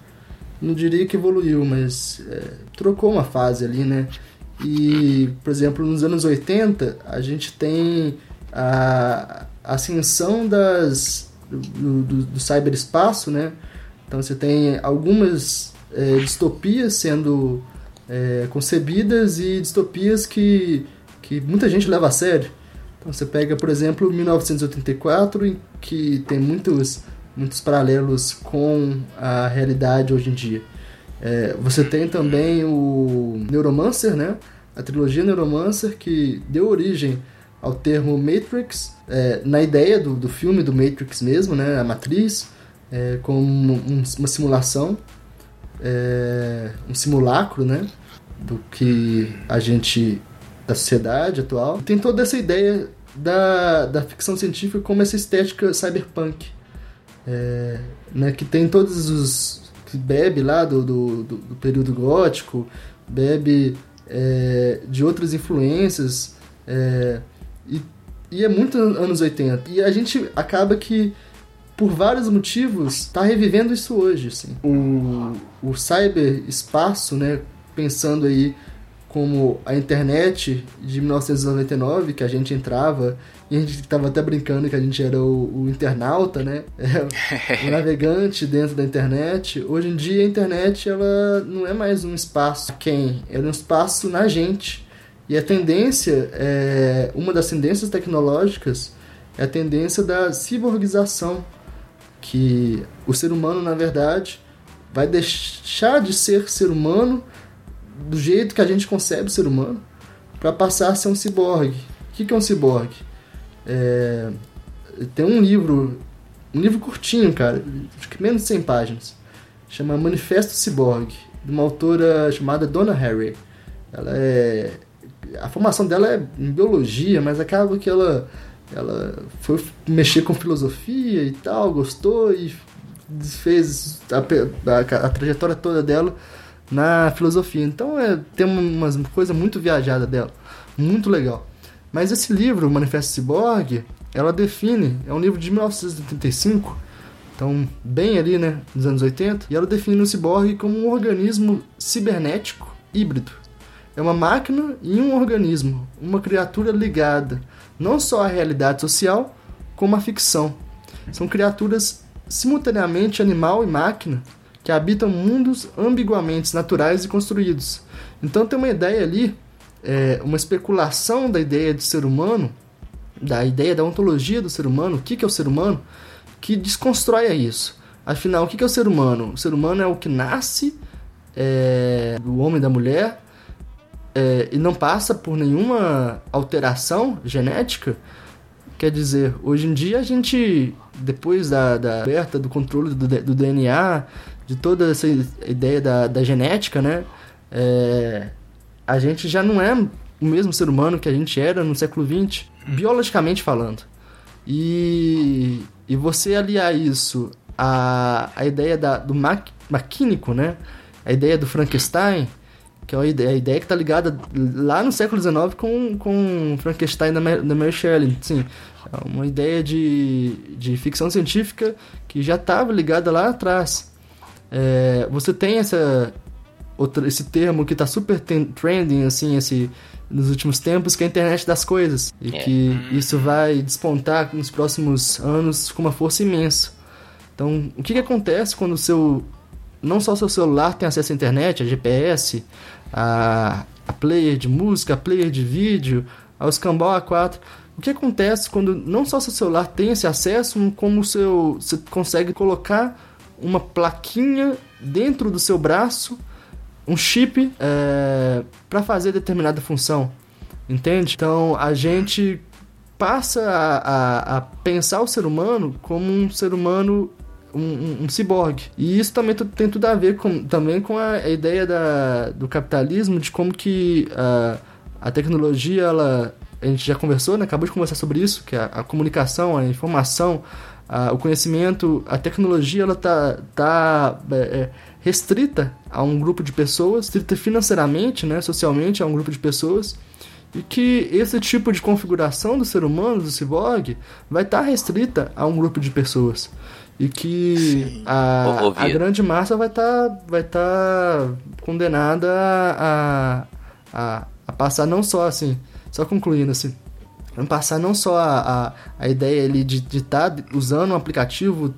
Não diria que evoluiu, mas é, trocou uma fase ali, né? E, por exemplo, nos anos 80, a gente tem a ascensão das, do, do, do cyberespaço, né? Então você tem algumas é, distopias sendo é, concebidas e distopias que, que muita gente leva a sério. Então você pega, por exemplo, 1984, em que tem muitos, muitos paralelos com a realidade hoje em dia. É, você tem também o Neuromancer, né? A trilogia Neuromancer, que deu origem ao termo Matrix, é, na ideia do, do filme do Matrix mesmo, né? A Matriz, é, como um- uma simulação, é, um simulacro, né? Do que a gente da sociedade atual. Tem toda essa ideia da, da ficção científica como essa estética cyberpunk. É, né, que tem todos os. que bebe lá do, do, do- do período gótico, bebe é, de outras influências. é, e, e é muito an- anos 80. E a gente acaba que, por vários motivos, está revivendo isso hoje. Assim. O, o cyberespaço, né, pensando aí como a internet de 1999, que a gente entrava e a gente estava até brincando que a gente era o, o internauta, né? É, o navegante dentro da internet. Hoje em dia a internet ela não é mais um espaço quem, ela é um espaço na gente. E a tendência, é, uma das tendências tecnológicas é a tendência da ciborgização, que o ser humano, na verdade, vai deixar de ser ser humano do jeito que a gente concebe o ser humano para passar a ser um ciborgue. O que que é um ciborgue? É, tem um livro, um livro curtinho, cara, acho que menos de 100 páginas, chama Manifesto Ciborgue, de uma autora chamada Donna Harry. Ela é a formação dela é em biologia, mas acaba que ela ela foi mexer com filosofia e tal, gostou e fez a, a, a trajetória toda dela na filosofia. Então é, tem umas coisa muito viajada dela, muito legal. Mas esse livro, Manifesto Cyborg, ela define, é um livro de 1985, então bem ali, né, nos anos 80, e ela define o ciborgue como um organismo cibernético híbrido. É uma máquina e um organismo, uma criatura ligada não só à realidade social, como à ficção. São criaturas simultaneamente animal e máquina que habitam mundos ambiguamente naturais e construídos. Então tem uma ideia ali, é, uma especulação da ideia de ser humano, da ideia da ontologia do ser humano, o que, que é o ser humano, que desconstrói isso. Afinal, o que, que é o ser humano? O ser humano é o que nasce é, do homem e da mulher é, e não passa por nenhuma alteração genética. Quer dizer, hoje em dia a gente, depois da, aberta do controle do, do DNA, de toda essa ideia da, da genética, né? É, a gente já não é o mesmo ser humano que a gente era no século XX, biologicamente falando. E, e você aliar isso à, à ideia da, do ma, maquínico, né? A ideia do Frankenstein, que é a ideia, a ideia que está ligada lá no século XIX com, com Frankenstein da, da Mary Shelley. Sim, é uma ideia de, de ficção científica que já estava ligada lá atrás. É, você tem essa, outra, esse termo que está super trending, assim, esse, nos últimos tempos, que é a internet das coisas. E é. que isso vai despontar nos próximos anos com uma força imensa. Então, o que, que acontece quando o seu. Não só seu celular tem acesso à internet, a GPS, a, a player de música, a player de vídeo, ao escambau A4. O que acontece quando não só seu celular tem esse acesso, como seu, você consegue colocar uma plaquinha dentro do seu braço, um chip é, para fazer determinada função, entende? Então a gente passa a, a, a pensar o ser humano como um ser humano um, um, ciborgue. E isso também tem tudo a ver com, também com a, a ideia da, do capitalismo, de como que a, a tecnologia, ela, a gente já conversou, né? acabou de conversar sobre isso, que a, a comunicação, a informação, a, o conhecimento, a tecnologia, ela tá, tá é, é, restrita a um grupo de pessoas, restrita financeiramente, né? socialmente a um grupo de pessoas, e que esse tipo de configuração do ser humano, do ciborgue, vai estar tá restrita a um grupo de pessoas e que a, a, grande massa vai estar tá, vai tá condenada a, a, a, passar não só assim, só concluindo assim, passar não só a, a, ideia ali de estar tá usando um aplicativo,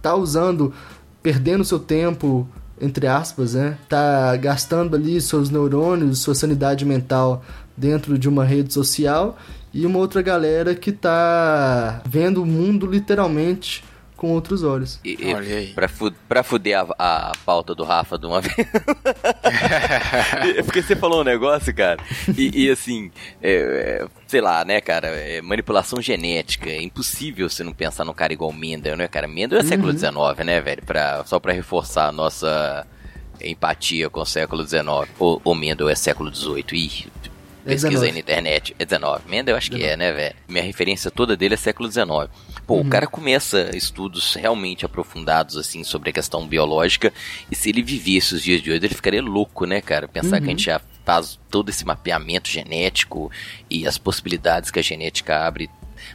tá usando, perdendo seu tempo, entre aspas, né? Tá gastando ali seus neurônios, sua sanidade mental dentro de uma rede social e uma outra galera que tá vendo o mundo literalmente com outros olhos. E, e Olha aí. Pra, fu pra fuder a, a pauta do Rafa de uma vez. Porque você falou um negócio, cara, e, e assim, é, é, sei lá, né, cara, é manipulação genética. É impossível você não pensar num cara igual Mendel, né, cara? Mendel é século XIX, uhum. né, velho? Pra, só pra reforçar a nossa empatia com o século XIX. O, o Mendel é século XVIII. Ih, pesquisa aí na internet. É 19. Mendel, acho 19. que é, né, velho? Minha referência toda dele é século XIX. Pô, uhum. o cara começa estudos realmente aprofundados, assim, sobre a questão biológica, e se ele vivesse os dias de hoje, ele ficaria louco, né, cara? Pensar uhum. que a gente já faz todo esse mapeamento genético e as possibilidades que a genética abre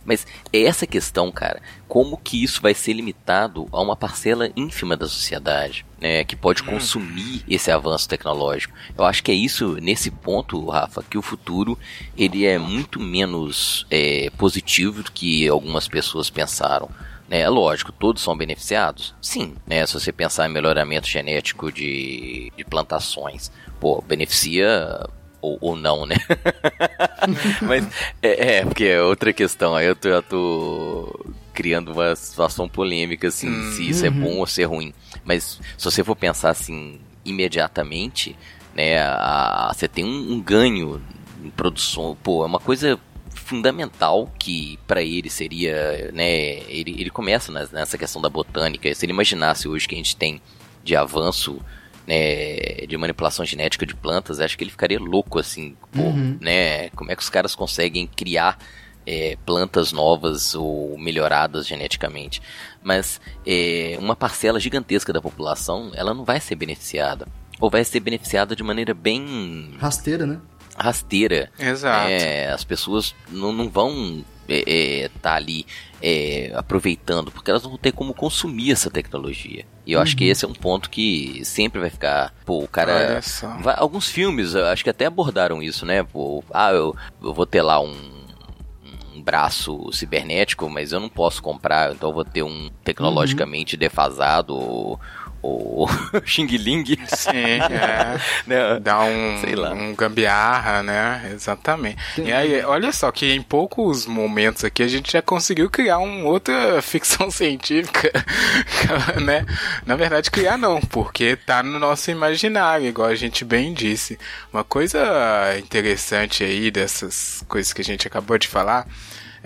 mas é essa questão, cara, como que isso vai ser limitado a uma parcela ínfima da sociedade, né, que pode hum. consumir esse avanço tecnológico. Eu acho que é isso, nesse ponto, Rafa, que o futuro ele é muito menos é, positivo do que algumas pessoas pensaram. É lógico, todos são beneficiados? Sim, né? Se você pensar em melhoramento genético de, de plantações, pô, beneficia ou, ou não, né? Mas é, é, porque é outra questão. Aí eu tô, eu tô criando uma situação polêmica, assim, hum. se isso é uhum. bom ou se é ruim. Mas se você for pensar assim, imediatamente, né, a, você tem um, um ganho em produção. Pô, é uma coisa fundamental que para ele seria, né, ele, ele começa nessa questão da botânica. Se ele imaginasse hoje que a gente tem de avanço né, de manipulação genética de plantas, acho que ele ficaria louco assim, pô, uhum. né? Como é que os caras conseguem criar é, plantas novas ou melhoradas geneticamente? Mas é, uma parcela gigantesca da população, ela não vai ser beneficiada. Ou vai ser beneficiada de maneira bem. Rasteira, né? Rasteira. Exato. É, as pessoas não, não vão é, é, tá ali é, aproveitando, porque elas não vão ter como consumir essa tecnologia. E eu uhum. acho que uhum. esse é um ponto que sempre vai ficar. Pô, o cara. Vai, alguns filmes, acho que até abordaram isso, né? Pô, ah, eu, eu vou ter lá um, um braço cibernético, mas eu não posso comprar, então eu vou ter um tecnologicamente uhum. defasado o Xing Ling. Sim, é. né? Dá um, Sei lá. um gambiarra, né? Exatamente. Sim. E aí, olha só que em poucos momentos aqui a gente já conseguiu criar uma outra ficção científica, né? Na verdade, criar não, porque tá no nosso imaginário, igual a gente bem disse. Uma coisa interessante aí dessas coisas que a gente acabou de falar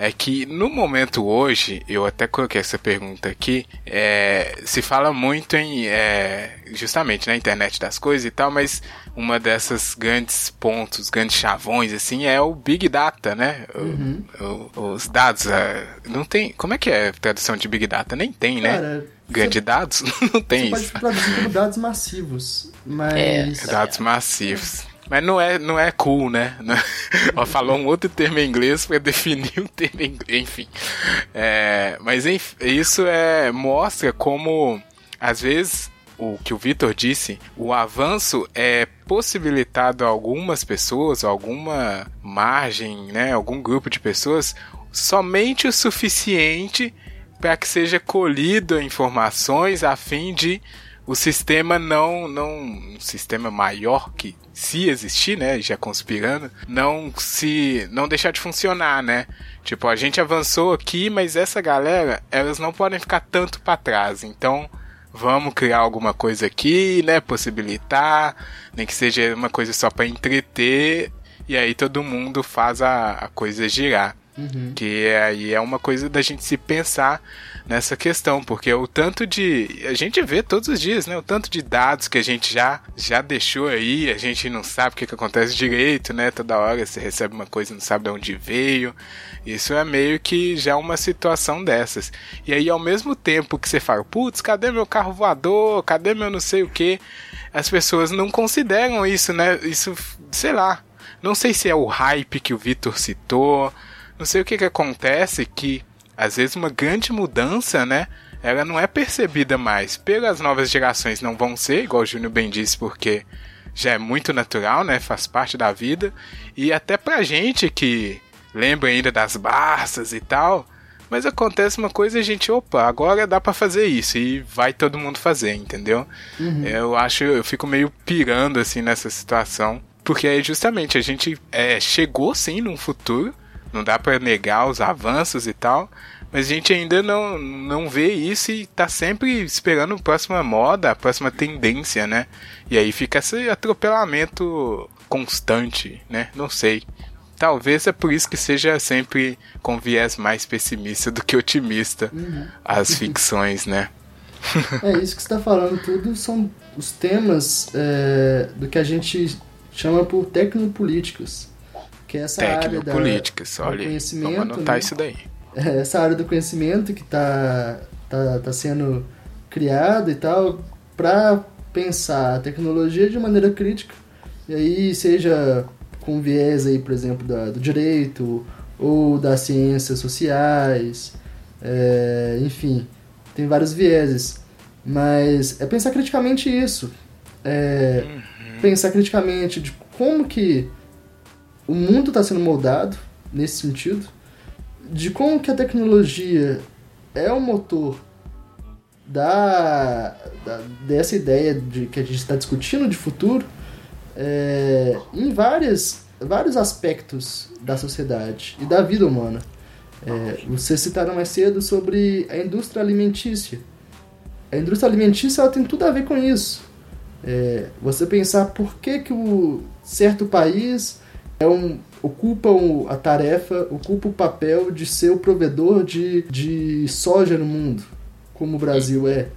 é que no momento hoje, eu até coloquei essa pergunta aqui, é, se fala muito em é, justamente na internet das coisas e tal, mas uma dessas grandes pontos, grandes chavões assim é o Big Data, né? Uhum. O, o, os dados, é, não tem, como é que é a tradução de Big Data? Nem tem, né? Cara, Grande dados? não tem você isso. Pode traduzir como dados massivos, mas... É, dados massivos. Mas não é, não é cool, né? Ela falou um outro termo em inglês para definir um termo em inglês, enfim. É, mas enfim, isso é, mostra como, às vezes, o que o Vitor disse, o avanço é possibilitado a algumas pessoas, alguma margem, né, algum grupo de pessoas, somente o suficiente para que seja colhido informações a fim de o sistema não, não, um sistema maior que se existir, né, já conspirando, não se, não deixar de funcionar, né? Tipo, a gente avançou aqui, mas essa galera, elas não podem ficar tanto para trás. Então, vamos criar alguma coisa aqui, né, possibilitar, nem que seja uma coisa só para entreter, e aí todo mundo faz a, a coisa girar. Uhum. Que aí é uma coisa da gente se pensar nessa questão, porque o tanto de. A gente vê todos os dias, né? O tanto de dados que a gente já, já deixou aí, a gente não sabe o que, que acontece direito, né? Toda hora você recebe uma coisa não sabe de onde veio. Isso é meio que já uma situação dessas. E aí, ao mesmo tempo que você fala, putz, cadê meu carro voador? Cadê meu não sei o que? As pessoas não consideram isso, né? Isso, sei lá. Não sei se é o hype que o Vitor citou. Não sei o que, que acontece que às vezes uma grande mudança, né? Ela não é percebida mais pelas novas gerações, não vão ser, igual o Júnior bem disse, porque já é muito natural, né? Faz parte da vida. E até pra gente que lembra ainda das Barças e tal, mas acontece uma coisa e a gente, opa, agora dá para fazer isso e vai todo mundo fazer, entendeu? Uhum. Eu acho, eu fico meio pirando assim nessa situação, porque aí justamente a gente é, chegou sim num futuro não dá para negar os avanços e tal, mas a gente ainda não, não vê isso e tá sempre esperando a próxima moda, a próxima tendência, né? E aí fica esse atropelamento constante, né? Não sei. Talvez é por isso que seja sempre com viés mais pessimista do que otimista uhum. as ficções, né? é isso que você está falando, tudo são os temas é, do que a gente chama por tecnopolíticos que é essa área da, políticas, olha, conhecimento, vamos anotar né? isso daí. É, essa área do conhecimento que está tá, tá sendo criada e tal para pensar a tecnologia de maneira crítica e aí seja com viés aí, por exemplo, da, do direito ou das ciências sociais, é, enfim, tem vários vieses, mas é pensar criticamente isso, é, uhum. pensar criticamente de como que o mundo está sendo moldado nesse sentido, de como que a tecnologia é o motor da, da dessa ideia de que a gente está discutindo de futuro é, em várias, vários aspectos da sociedade e da vida humana. É, vocês citaram mais cedo sobre a indústria alimentícia. A indústria alimentícia ela tem tudo a ver com isso. É, você pensar por que, que o certo país é um, ocupa a tarefa, ocupa o papel de ser o provedor de, de soja no mundo, como o Brasil é.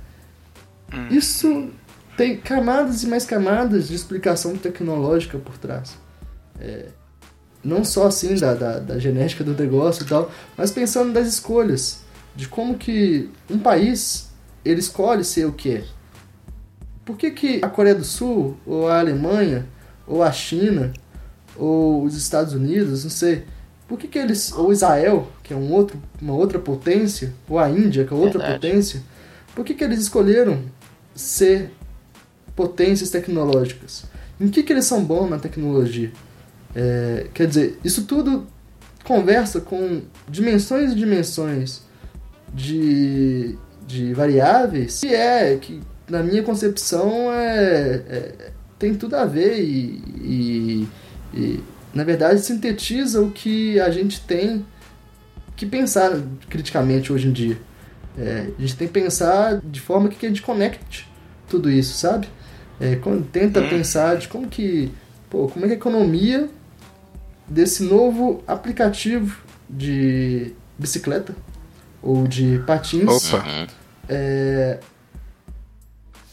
Hum. Isso tem camadas e mais camadas de explicação tecnológica por trás. É, não só assim da, da, da, genética do negócio e tal, mas pensando das escolhas, de como que um país ele escolhe ser o que é. Por que, que a Coreia do Sul, ou a Alemanha, ou a China, ou os Estados Unidos, não sei. Por que, que eles. Ou Israel, que é um outro, uma outra potência, ou a Índia, que é outra Verdade. potência, por que, que eles escolheram ser potências tecnológicas? Em que, que eles são bons na tecnologia? É, quer dizer, isso tudo conversa com dimensões e dimensões de, de variáveis que é, que na minha concepção é, é tem tudo a ver e, e e, na verdade, sintetiza o que a gente tem que pensar criticamente hoje em dia. É, a gente tem que pensar de forma que a gente conecte tudo isso, sabe? É, tenta hum. pensar de como que, pô, como é que a economia desse novo aplicativo de bicicleta ou de patins é,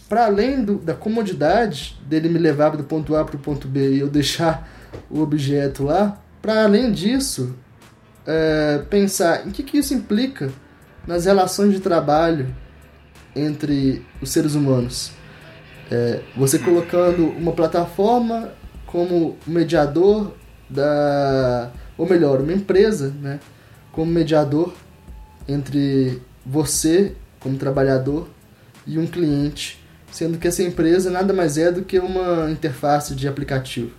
para além do, da comodidade dele me levar do ponto A para o ponto B e eu deixar o objeto lá, para além disso, é, pensar em que, que isso implica nas relações de trabalho entre os seres humanos. É, você colocando uma plataforma como mediador da. Ou melhor, uma empresa, né? Como mediador entre você, como trabalhador, e um cliente, sendo que essa empresa nada mais é do que uma interface de aplicativo.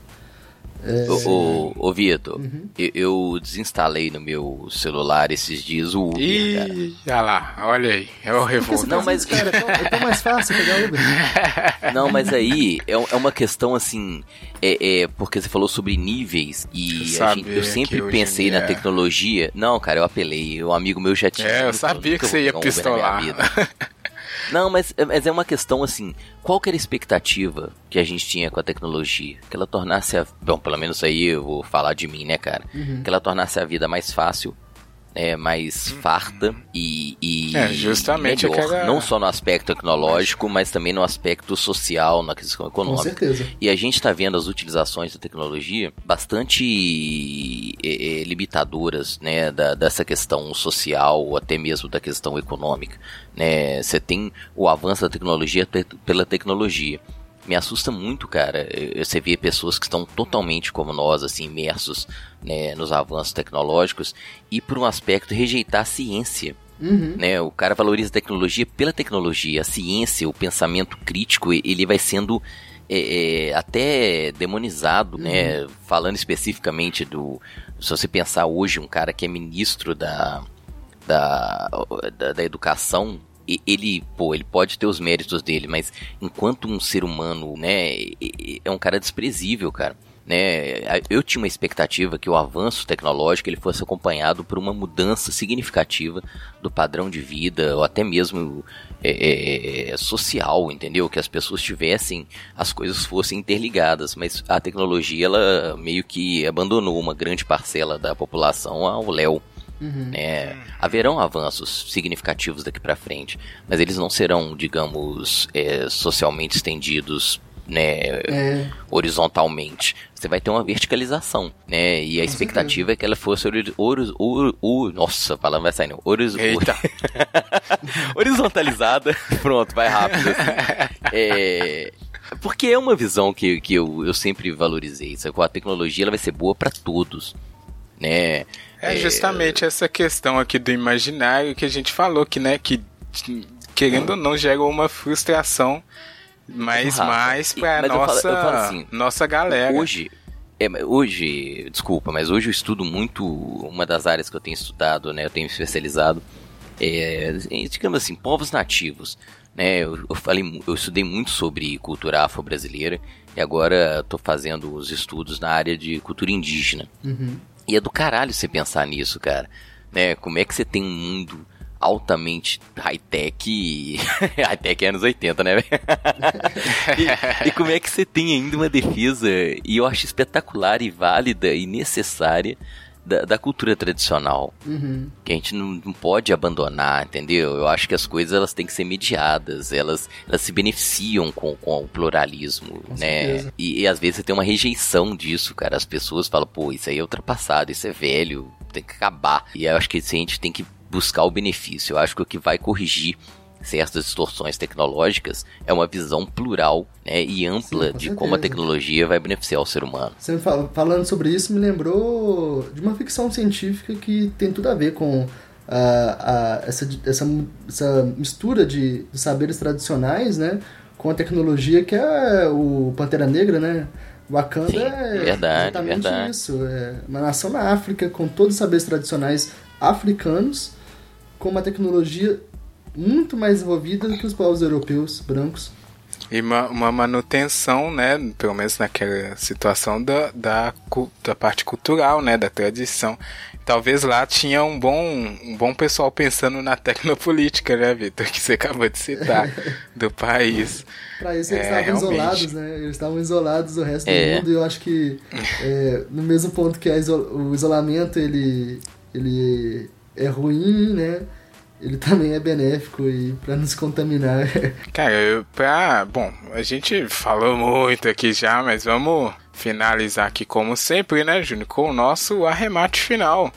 É... Ô, ô, ô Vitor, uhum. eu, eu, desinstalei no meu celular esses dias o Uber, Ih, olha lá, olha aí, é o revolto. Não, mas... Cara, é, tão, é tão mais fácil pegar Uber. Não, mas aí é, é uma questão assim, é, é, porque você falou sobre níveis e gente, eu sempre pensei na tecnologia. Não, cara, eu apelei, um amigo meu já tinha... É, eu sabia que você ia pistolar. Não, mas, mas é uma questão assim, qual que era a expectativa que a gente tinha com a tecnologia? Que ela tornasse a... Bom, pelo menos aí eu vou falar de mim, né, cara? Uhum. Que ela tornasse a vida mais fácil, é, mais uhum. farta e, e é, justamente melhor, aquela... não só no aspecto tecnológico, mas também no aspecto social, na questão econômica. Com certeza. E a gente está vendo as utilizações da tecnologia bastante é, é, limitadoras, né, da, dessa questão social ou até mesmo da questão econômica. Né? Você tem o avanço da tecnologia pela tecnologia me assusta muito, cara. Você vê pessoas que estão totalmente como nós, assim, imersos né, nos avanços tecnológicos e, por um aspecto, rejeitar a ciência. Uhum. Né, o cara valoriza a tecnologia pela tecnologia. A ciência, o pensamento crítico, ele vai sendo é, é, até demonizado, né? uhum. né? Falando especificamente do. Se você pensar hoje, um cara que é ministro da, da, da, da educação ele, pô, ele pode ter os méritos dele, mas enquanto um ser humano, né, é um cara desprezível, cara. Né, eu tinha uma expectativa que o avanço tecnológico ele fosse acompanhado por uma mudança significativa do padrão de vida ou até mesmo é, é, é, social, entendeu? Que as pessoas tivessem, as coisas fossem interligadas, mas a tecnologia ela meio que abandonou uma grande parcela da população ao léu. Uhum. Né? Haverão avanços significativos daqui para frente, mas eles não serão, digamos, é, socialmente estendidos né, é. horizontalmente. Você vai ter uma verticalização, né? E a expectativa é que ela fosse ori, ori, ori, ori nossa, a palavra vai sair não. Ori, horizontalizada. Pronto, vai rápido. Assim. É, porque é uma visão que, que eu, eu sempre valorizei. Sabe? A tecnologia ela vai ser boa para todos, né? É justamente é... essa questão aqui do imaginário que a gente falou que, né, que querendo ou não gera uma frustração mais pra mas nossa, eu falo, eu falo assim, nossa galera. Hoje, é, hoje, desculpa, mas hoje eu estudo muito uma das áreas que eu tenho estudado, né, eu tenho especializado, é, digamos assim, povos nativos. Né, eu, eu, falei, eu estudei muito sobre cultura afro-brasileira e agora estou fazendo os estudos na área de cultura indígena. Uhum. E é do caralho você pensar nisso, cara. Né? Como é que você tem um mundo altamente high-tech. high-tech é anos 80, né? e, e como é que você tem ainda uma defesa, e eu acho espetacular e válida e necessária, da, da cultura tradicional. Uhum. Que a gente não, não, pode abandonar, entendeu? Eu acho que as coisas elas têm que ser mediadas, elas, elas se beneficiam com, com o pluralismo, com né? E, e, às vezes você tem uma rejeição disso, cara. As pessoas falam, pô, isso aí é ultrapassado, isso é velho, tem que acabar. E eu acho que a gente tem que buscar o benefício. Eu acho que o que vai corrigir certas distorções tecnológicas é uma visão plural né, e ampla Sim, de certeza. como a tecnologia vai beneficiar o ser humano. Você fala, falando sobre isso me lembrou de uma ficção científica que tem tudo a ver com a, a, essa, essa, essa mistura de, de saberes tradicionais né, com a tecnologia que é o Pantera Negra, né? Wakanda Sim, é verdade, exatamente verdade. isso. É uma nação na África com todos os saberes tradicionais africanos com uma tecnologia muito mais envolvida do que os povos europeus brancos. E uma, uma, manutenção, né, pelo menos naquela situação da, da, da parte cultural, né, da tradição. Talvez lá tinha um bom, um bom pessoal pensando na tecnopolítica, né, Vitor, que você acabou de citar, do país. Para isso eles é, estavam realmente. isolados, né? Eles estavam isolados do resto é. do mundo e eu acho que é, no mesmo ponto que iso o isolamento ele, ele é ruim, né? Ele também é benéfico e para nos contaminar. Cara, eu, pra, bom, a gente falou muito aqui já, mas vamos finalizar aqui como sempre, né, Júnior, com o nosso arremate final,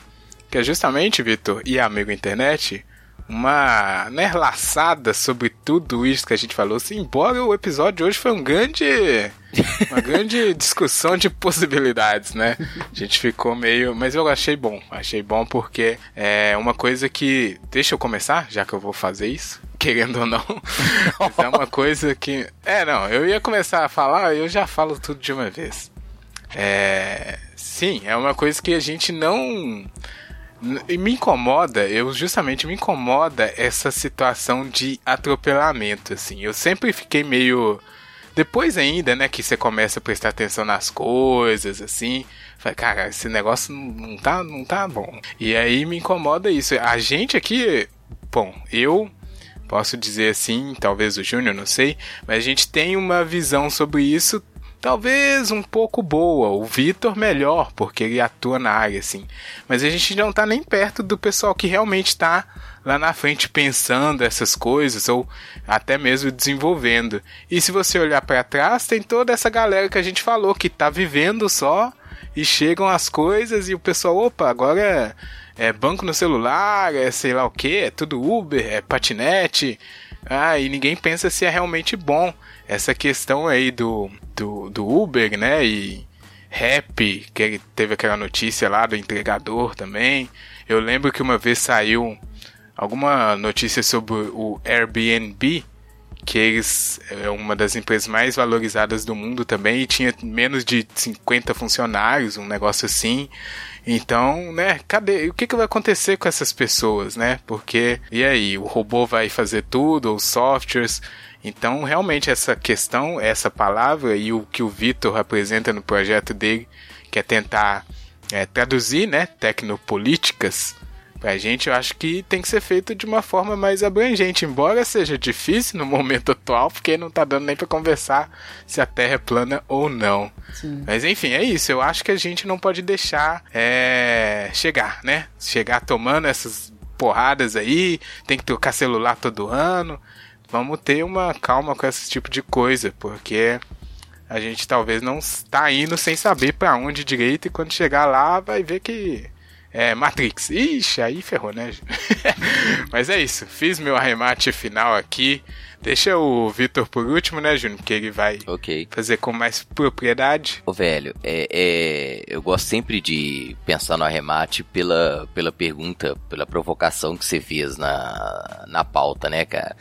que é justamente, Vitor e amigo internet, uma né, laçada sobre tudo isso que a gente falou. Embora o episódio de hoje foi um grande. Uma grande discussão de possibilidades, né? A gente ficou meio. Mas eu achei bom. Achei bom porque é uma coisa que. Deixa eu começar, já que eu vou fazer isso. Querendo ou não. mas é uma coisa que. É, não. Eu ia começar a falar, eu já falo tudo de uma vez. É. Sim, é uma coisa que a gente não e me incomoda, eu justamente me incomoda essa situação de atropelamento, assim. Eu sempre fiquei meio. Depois ainda, né, que você começa a prestar atenção nas coisas, assim. Falei, cara, esse negócio não tá, não tá bom. E aí me incomoda isso. A gente aqui, bom, eu posso dizer assim, talvez o Júnior, não sei, mas a gente tem uma visão sobre isso talvez um pouco boa, o Vitor melhor, porque ele atua na área, assim. Mas a gente não tá nem perto do pessoal que realmente tá lá na frente pensando essas coisas ou até mesmo desenvolvendo. E se você olhar para trás, tem toda essa galera que a gente falou que tá vivendo só e chegam as coisas e o pessoal, opa, agora é, é banco no celular, é sei lá o que, é tudo Uber, é patinete. Ah, e ninguém pensa se é realmente bom essa questão aí do, do, do Uber, né? E rap, que teve aquela notícia lá do entregador também. Eu lembro que uma vez saiu alguma notícia sobre o Airbnb, que eles é uma das empresas mais valorizadas do mundo também e tinha menos de 50 funcionários, um negócio assim. Então, né, cadê? O que, que vai acontecer com essas pessoas, né? Porque, e aí, o robô vai fazer tudo, os softwares. Então, realmente, essa questão, essa palavra e o que o Vitor apresenta no projeto dele, que é tentar é, traduzir, né, tecnopolíticas pra gente, eu acho que tem que ser feito de uma forma mais abrangente, embora seja difícil no momento atual, porque não tá dando nem para conversar se a Terra é plana ou não. Sim. Mas enfim, é isso. Eu acho que a gente não pode deixar é, chegar, né? Chegar tomando essas porradas aí, tem que trocar celular todo ano vamos ter uma calma com esse tipo de coisa, porque a gente talvez não está indo sem saber para onde direito e quando chegar lá vai ver que é Matrix. Ixi, aí ferrou, né? Mas é isso, fiz meu arremate final aqui. Deixa o Vitor por último, né, Júnior? Porque ele vai okay. fazer com mais propriedade. Ô, velho, é, é, eu gosto sempre de pensar no arremate pela, pela pergunta, pela provocação que você fez na, na pauta, né, cara?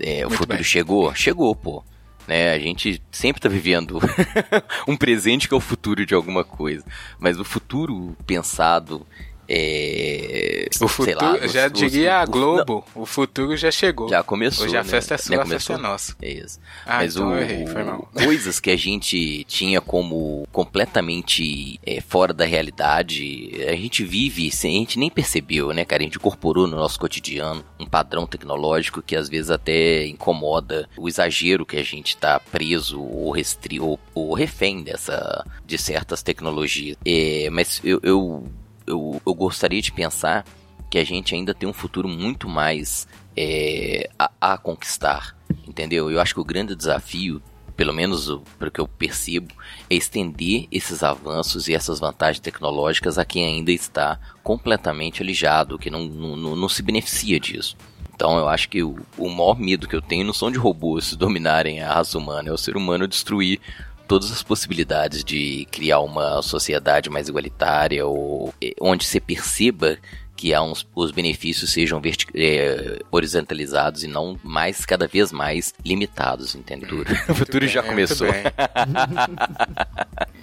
É, o futuro bem. chegou? Chegou, pô. Né, a gente sempre está vivendo um presente que é o futuro de alguma coisa. Mas o futuro pensado é, o futuro, lá, já os, diria a Globo, não, o futuro já chegou. Já começou. Hoje a né? festa é sua, a festa é nossa. É isso. Ah, Mas então o, errei, foi mal. coisas que a gente tinha como completamente é, fora da realidade, a gente vive sem a gente nem percebeu, né, cara? A gente incorporou no nosso cotidiano um padrão tecnológico que às vezes até incomoda o exagero que a gente está preso ou restri ou, ou refém dessa de certas tecnologias. É, mas eu, eu eu, eu gostaria de pensar que a gente ainda tem um futuro muito mais é, a, a, conquistar, entendeu? Eu acho que o grande desafio, pelo menos pelo que eu percebo, é estender esses avanços e essas vantagens tecnológicas a quem ainda está completamente alijado, que não, não, não se beneficia disso. Então eu acho que o, o maior medo que eu tenho não são de robôs dominarem a raça humana, é o ser humano destruir todas as possibilidades de criar uma sociedade mais igualitária ou eh, onde se perceba que há uns, os benefícios sejam é, horizontalizados e não mais, cada vez mais limitados, entendeu? Hum, o futuro bem, já começou.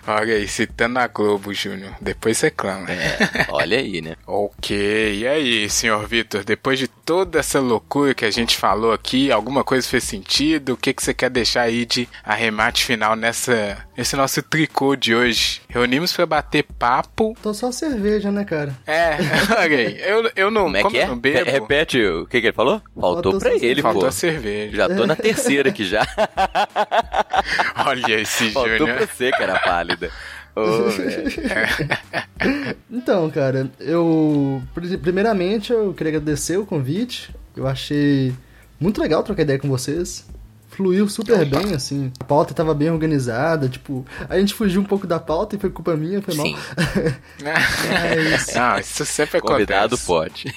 olha aí, citando a Globo, Júnior. Depois reclama. É, olha aí, né? ok. E aí, senhor Vitor, depois de toda essa loucura que a gente falou aqui, alguma coisa fez sentido? O que, que você quer deixar aí de arremate final nessa, nesse nosso tricô de hoje? Reunimos para bater papo. Tô só cerveja, né, cara? É, Eu, eu não. Como é que é? Bebo, Repete o que, que ele falou? Faltou, Faltou pra ele, Faltou pô. a cerveja. Já tô na terceira aqui já. Olha esse Faltou Faltou pra você, cara pálida. Oh, então, cara, eu. Primeiramente, eu queria agradecer o convite. Eu achei muito legal trocar ideia com vocês. Fluiu super bem, assim. A pauta tava bem organizada, tipo, a gente fugiu um pouco da pauta e foi culpa minha, foi mal. Sim. Mas... Não, isso sempre acontece. Convidado pode.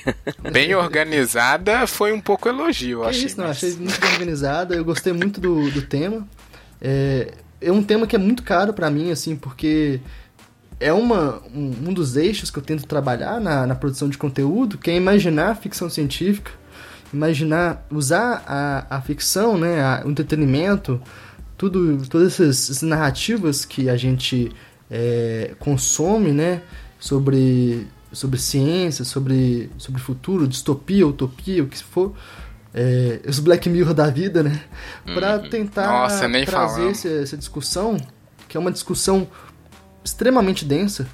Bem organizada foi um pouco elogio, eu é achei. Isso, não, achei muito bem organizada, eu gostei muito do, do tema. É, é um tema que é muito caro para mim, assim, porque é uma, um, um, dos eixos que eu tento trabalhar na, na produção de conteúdo, que é imaginar ficção científica, imaginar, usar a, a ficção, né, a, o entretenimento, tudo, todas essas, essas narrativas que a gente é, consome, né, sobre, sobre ciência, sobre, sobre futuro, distopia, utopia, o que for, é, os Black Mirror da vida, né, para uhum. tentar Nossa, trazer essa, essa discussão, que é uma discussão extremamente densa,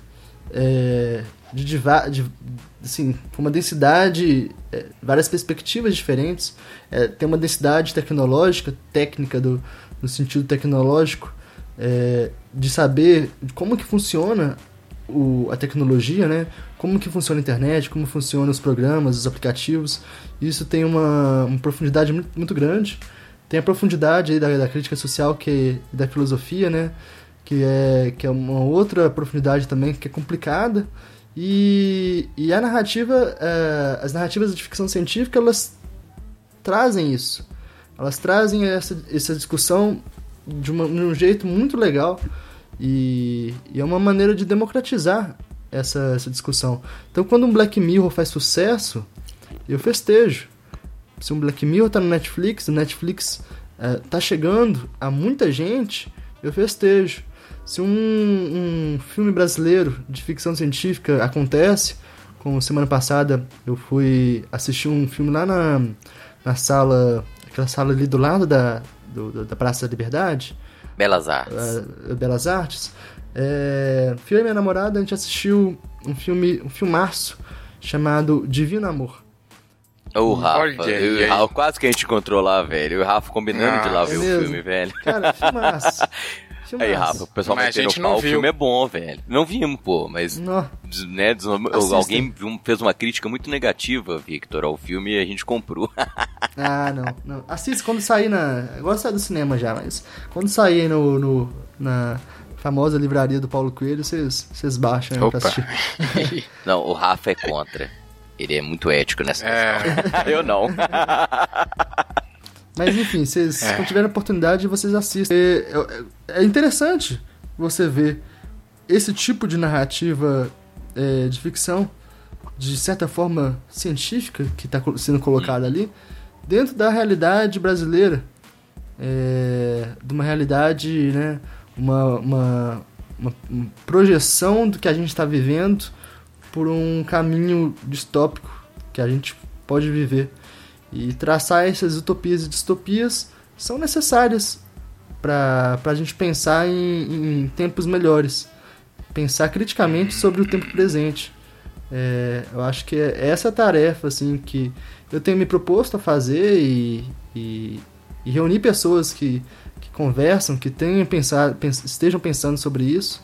é, de, de, assim, uma densidade, é, várias perspectivas diferentes, é, tem uma densidade tecnológica, técnica do, no sentido tecnológico, é, de saber como que funciona o, a tecnologia, né? Como que funciona a internet, como funcionam os programas, os aplicativos. Isso tem uma, uma profundidade muito, muito, grande. Tem a profundidade da, da crítica social que da filosofia, né? Que é, que é uma outra profundidade também que é complicada e, e a narrativa, uh, as narrativas de ficção científica, elas trazem isso. Elas trazem essa, essa discussão de, uma, de um jeito muito legal e, e, é uma maneira de democratizar essa, essa discussão. Então, quando um Black Mirror faz sucesso, eu festejo. Se um Black Mirror está no Netflix, o Netflix está uh, chegando a muita gente, eu festejo. Se um, um filme brasileiro de ficção científica acontece, como semana passada eu fui assistir um filme lá na, na sala, aquela sala ali do lado da, do, da Praça da Liberdade. Belas Artes. Uh, Belas Artes. É, filho e minha namorada, a gente assistiu um filme, um filmaço chamado Divino Amor. O Rafa, eu, eu, quase que a gente encontrou lá, velho. Eu e o Rafa combinando ah, de lá é ver mesmo? o filme, velho. Cara, filmaço. Aí, Rafa, o pessoal mas vai ter no pau, o filme é bom, velho. Não vimos, pô, mas. Não. Né, alguém fez uma crítica muito negativa, Victor, ao filme e a gente comprou. ah, não, não. Assista quando sair na. Agora sai do cinema já, mas. Quando sair no, no na famosa livraria do Paulo Coelho, vocês baixam né, pra assistir. não, o Rafa é contra. Ele é muito ético nessa é. Eu não. Mas enfim, vocês, é. quando tiverem oportunidade, vocês assistem. É, é, é, interessante você ver esse tipo de narrativa é, de ficção, de certa forma científica, que está sendo colocada ali, dentro da realidade brasileira. É, de uma realidade, né, uma, uma, uma projeção do que a gente está vivendo por um caminho distópico que a gente pode viver. E traçar essas utopias e distopias são necessárias para a gente pensar em, em, tempos melhores, pensar criticamente sobre o tempo presente. É, eu acho que é essa tarefa assim que eu tenho me proposto a fazer e, e, e reunir pessoas que, que conversam, que tenham pensado, pens, estejam pensando sobre isso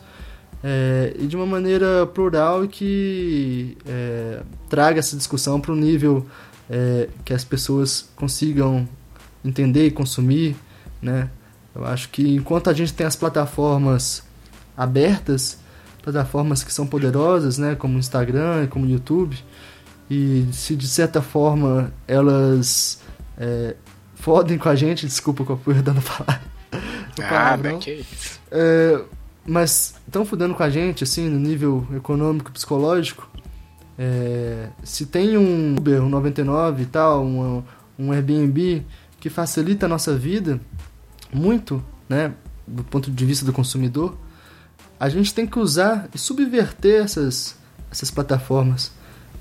é, e de uma maneira plural e que é, traga essa discussão para um nível é, que as pessoas consigam entender e consumir, né? Eu acho que enquanto a gente tem as plataformas abertas, plataformas que são poderosas, né, como o Instagram como o YouTube, e se de certa forma elas é, fodem com a gente, desculpa que eu fui dando palavra. Ah, que isso. É, mas estão fudendo com a gente, assim, no nível econômico, psicológico, é, se tem um Uber, um 99 e tal, um, um Airbnb que facilita a nossa vida muito, né, do ponto de vista do consumidor, a gente tem que usar e subverter essas, essas plataformas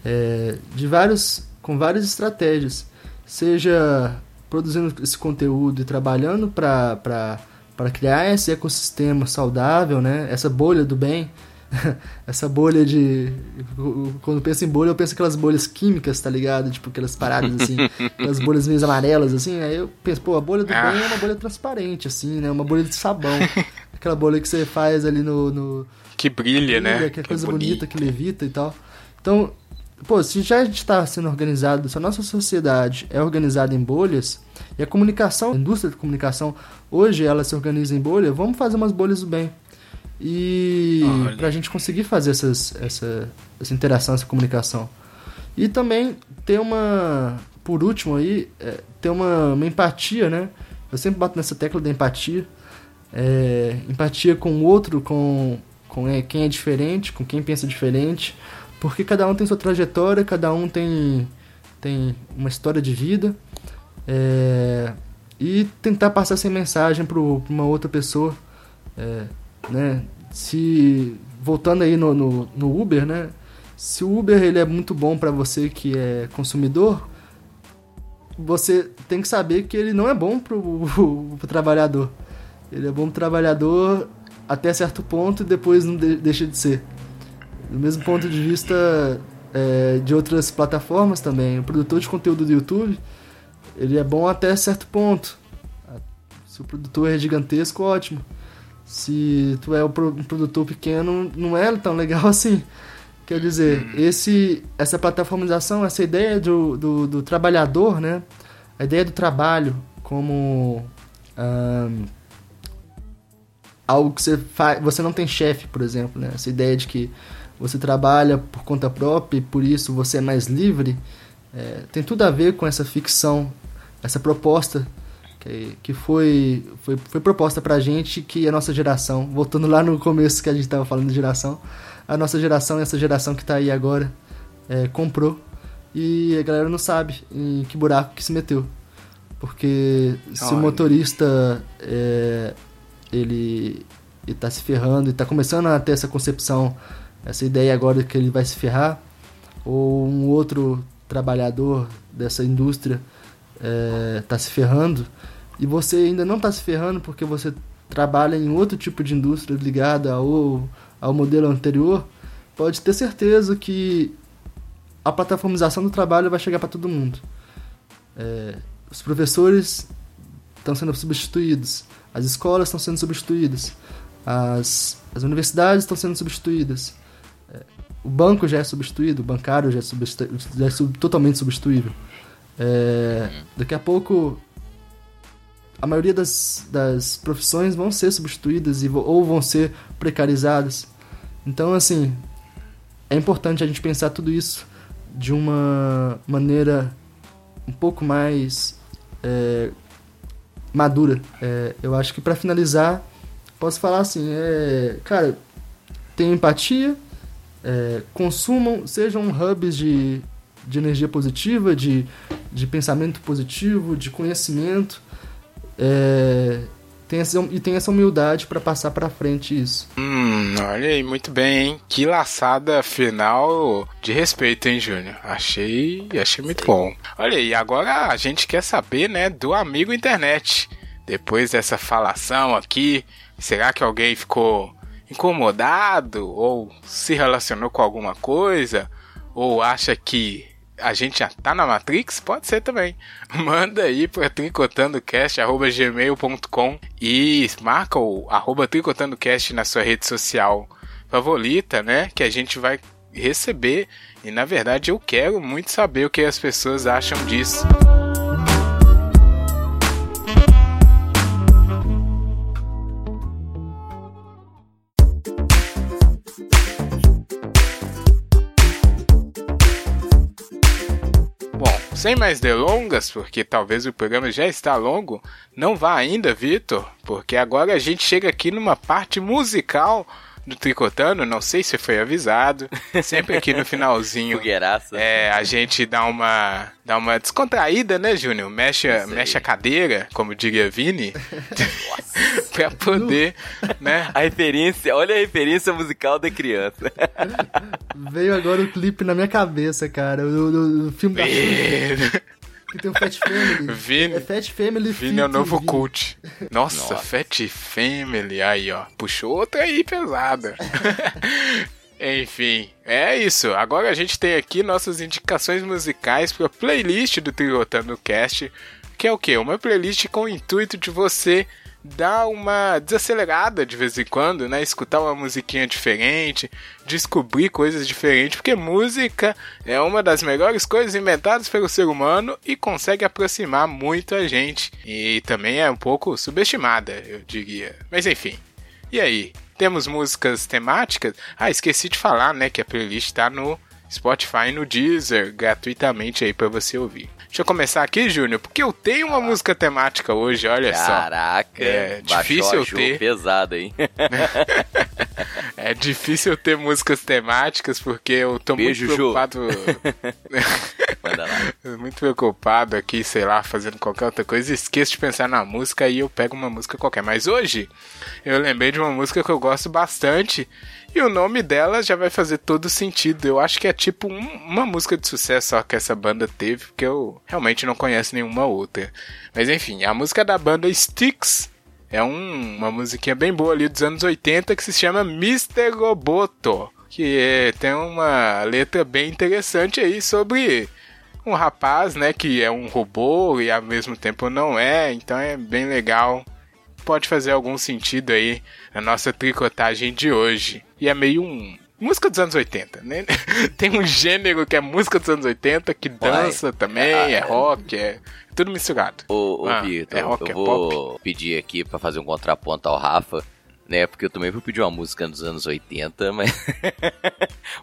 é, de vários, com várias estratégias, seja produzindo esse conteúdo e trabalhando para criar esse ecossistema saudável, né, essa bolha do bem, essa bolha de. Quando eu penso em bolha, eu penso aquelas bolhas químicas, tá ligado? Tipo, aquelas paradas assim, aquelas bolhas meio amarelas, assim. Aí eu penso, pô, a bolha do ah. bem é uma bolha transparente, assim, né? Uma bolha de sabão. Aquela bolha que você faz ali no. no que brilha, que né? Que é coisa bonita, que levita e tal. Então, pô, se já a gente está sendo organizado, se a nossa sociedade é organizada em bolhas, e a comunicação, a indústria de comunicação, hoje ela se organiza em bolha, vamos fazer umas bolhas do bem. E para a gente conseguir fazer essas, essa, essa interação, essa comunicação. E também ter uma, por último aí, é, ter uma, uma empatia, né? Eu sempre bato nessa tecla da empatia. É, empatia com o outro, com, com é, quem é diferente, com quem pensa diferente. Porque cada um tem sua trajetória, cada um tem, tem uma história de vida. É, e tentar passar essa mensagem para uma outra pessoa. É, né? Se voltando aí no, no, no, Uber, né? Se o Uber ele é muito bom para você que é consumidor, você tem que saber que ele não é bom para o trabalhador. Ele é bom pro trabalhador até certo ponto e depois não de, deixa de ser. Do mesmo ponto de vista é, de outras plataformas também, o produtor de conteúdo do YouTube, ele é bom até certo ponto. Se o produtor é gigantesco, ótimo. Se tu é um produtor pequeno, não é tão legal assim. Quer dizer, esse, essa plataformização, essa ideia do, do, do trabalhador, né? A ideia do trabalho como um, algo que você faz. Você não tem chefe, por exemplo, né? Essa ideia de que você trabalha por conta própria e por isso você é mais livre, é, tem tudo a ver com essa ficção, essa proposta que, que foi, foi, foi proposta pra gente que a nossa geração, voltando lá no começo que a gente estava falando de geração, a nossa geração, essa geração que está aí agora, é, comprou e a galera não sabe em que buraco que se meteu. Porque se o motorista é, ele está se ferrando e está começando a ter essa concepção essa ideia agora que ele vai se ferrar, ou um outro trabalhador dessa indústria está é, se ferrando, e você ainda não está se ferrando porque você trabalha em outro tipo de indústria ligada ao, ao modelo anterior, pode ter certeza que a plataformização do trabalho vai chegar para todo mundo. É, os professores estão sendo substituídos, as escolas estão sendo substituídas, as, as universidades estão sendo substituídas, o banco já é substituído, o bancário já é, substitu já é sub totalmente substituível. É, daqui a pouco, a maioria das, das profissões vão ser substituídas e, ou vão ser precarizadas. Então, assim, é importante a gente pensar tudo isso de uma maneira um pouco mais é, madura. É, eu acho que para finalizar, posso falar assim, é, cara, tenha empatia, é, consumam, sejam hubs de, de energia positiva, de, de pensamento positivo, de conhecimento. É, tem essa, e tem essa humildade para passar para frente isso. Hum, olha aí, muito bem, hein? Que laçada final de respeito, hein, Júnior? Achei, achei muito bom. Olha aí, agora a gente quer saber, né, do amigo internet. Depois dessa falação aqui, será que alguém ficou incomodado ou se relacionou com alguma coisa ou acha que a gente já tá na Matrix, pode ser também. Manda aí para tricotandocast.gmail.com e marca o arroba tricotandocast na sua rede social favorita, né? Que a gente vai receber. E na verdade eu quero muito saber o que as pessoas acham disso. Sem mais delongas, porque talvez o programa já está longo, não vá ainda, Vitor, porque agora a gente chega aqui numa parte musical do Tricotando, não sei se foi avisado, sempre aqui no finalzinho. Fogueiraça. É, a gente dá uma dá uma descontraída, né, Júnior? Mexe, mexe a cadeira, como diria Vini, pra poder, né? A referência, olha a referência musical da criança. Veio agora o clipe na minha cabeça, cara, do, filme da que tem o Fat Family. Vini, é Fat Family Vini é o novo Vini. cult. Nossa, Nossa, Fat Family. Aí, ó. Puxou outra aí pesada. Enfim, é isso. Agora a gente tem aqui nossas indicações musicais para a playlist do Trigotando Cast, que é o quê? Uma playlist com o intuito de você dar uma desacelerada de vez em quando, né? Escutar uma musiquinha diferente, descobrir coisas diferentes, porque música é uma das melhores coisas inventadas pelo ser humano e consegue aproximar muito a gente. E também é um pouco subestimada, eu diria. Mas enfim. E aí? Temos músicas temáticas? Ah, esqueci de falar, né, que a playlist tá no Spotify e no Deezer gratuitamente aí para você ouvir. Deixa eu começar aqui, Júnior, porque eu tenho uma música temática hoje, olha Caraca, só. Caraca, é difícil eu ter. pesado, hein? é difícil eu ter músicas temáticas porque eu tô Beijo, muito preocupado. muito preocupado aqui, sei lá, fazendo qualquer outra coisa. Esqueço de pensar na música e eu pego uma música qualquer. Mas hoje eu lembrei de uma música que eu gosto bastante e o nome dela já vai fazer todo sentido. Eu acho que é tipo um, uma música de sucesso só que essa banda teve, porque eu realmente não conheço nenhuma outra. Mas enfim, a música da banda Styx é um, uma musiquinha bem boa ali dos anos 80 que se chama Mr. Roboto. Que é, tem uma letra bem interessante aí sobre um rapaz, né, que é um robô e ao mesmo tempo não é, então é bem legal. Pode fazer algum sentido aí na nossa tricotagem de hoje. E é meio um. Música dos anos 80, né? Tem um gênero que é música dos anos 80, que dança Uai. também, ah, é rock, é tudo misturado. Ô, ô ah, Vitor, é rock, eu é vou pop. pedir aqui para fazer um contraponto ao Rafa né? Porque eu também vou pedir uma música dos anos 80, mas.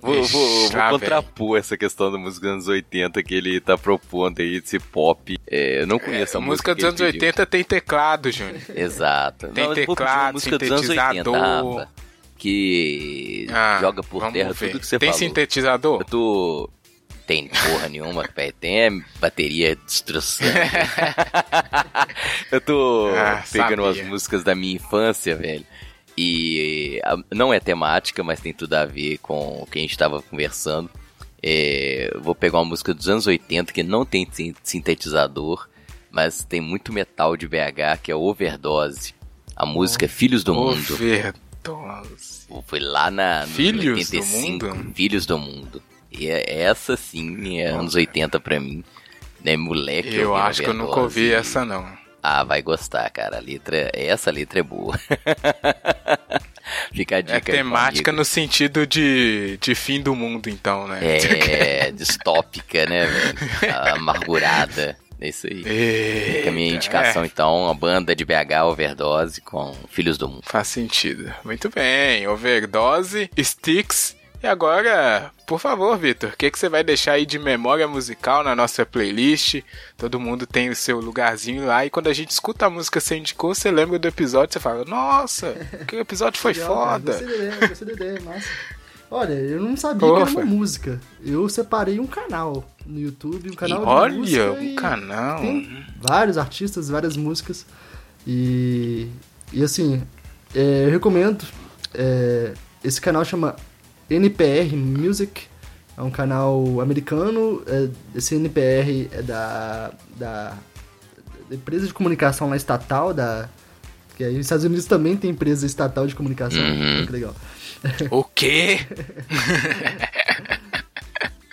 vou, Ixi, vou, vou contrapor essa questão da música dos anos 80 que ele tá propondo aí, desse pop. É, eu não conheço é, a música. música dos anos 80 tem teclado, Júnior. Exato. Tem não, teclado, música dos anos 80, Rafa, que ah, joga por terra ver. tudo que você tem falou. Tem sintetizador? Eu tô tem porra nenhuma, Tem é bateria destruição. eu tô ah, pegando sabia. umas músicas da minha infância, velho. E não é temática, mas tem tudo a ver com o que a gente estava conversando. É, vou pegar uma música dos anos 80 que não tem sintetizador, mas tem muito metal de BH, que é Overdose. A música oh, Filhos do Mundo. Overdose. Foi lá na Filhos 85, do Mundo? Filhos do Mundo. E é, essa sim é anos 80 pra mim. Né, moleque. Eu acho que eu nunca ouvi essa não. Ah, vai gostar, cara. A letra, essa letra é boa. Fica a é dica. É temática no sentido de, de fim do mundo, então, né? É, distópica, né, velho? Amargurada. É isso aí. Eita, Fica a minha indicação, é. então, a banda de BH Overdose com Filhos do Mundo. Faz sentido. Muito bem. Overdose, Sticks e agora, por favor, Vitor, o que, que você vai deixar aí de memória musical na nossa playlist? Todo mundo tem o seu lugarzinho lá. E quando a gente escuta a música que você indicou, você lembra do episódio, você fala, nossa, que episódio foi Legal, foda. Cara, gostei da ideia, gostei da ideia, massa. Olha, eu não sabia que era uma música. Eu separei um canal no YouTube, um canal e de olha, música. Olha, um canal. Tem vários artistas, várias músicas. E, e assim, é, eu recomendo. É, esse canal chama NPR Music, é um canal americano. É, esse NPR é da, da, empresa de comunicação lá estatal, da, que aí nos Estados Unidos também tem empresa estatal de comunicação. Uhum. Que legal. O quê?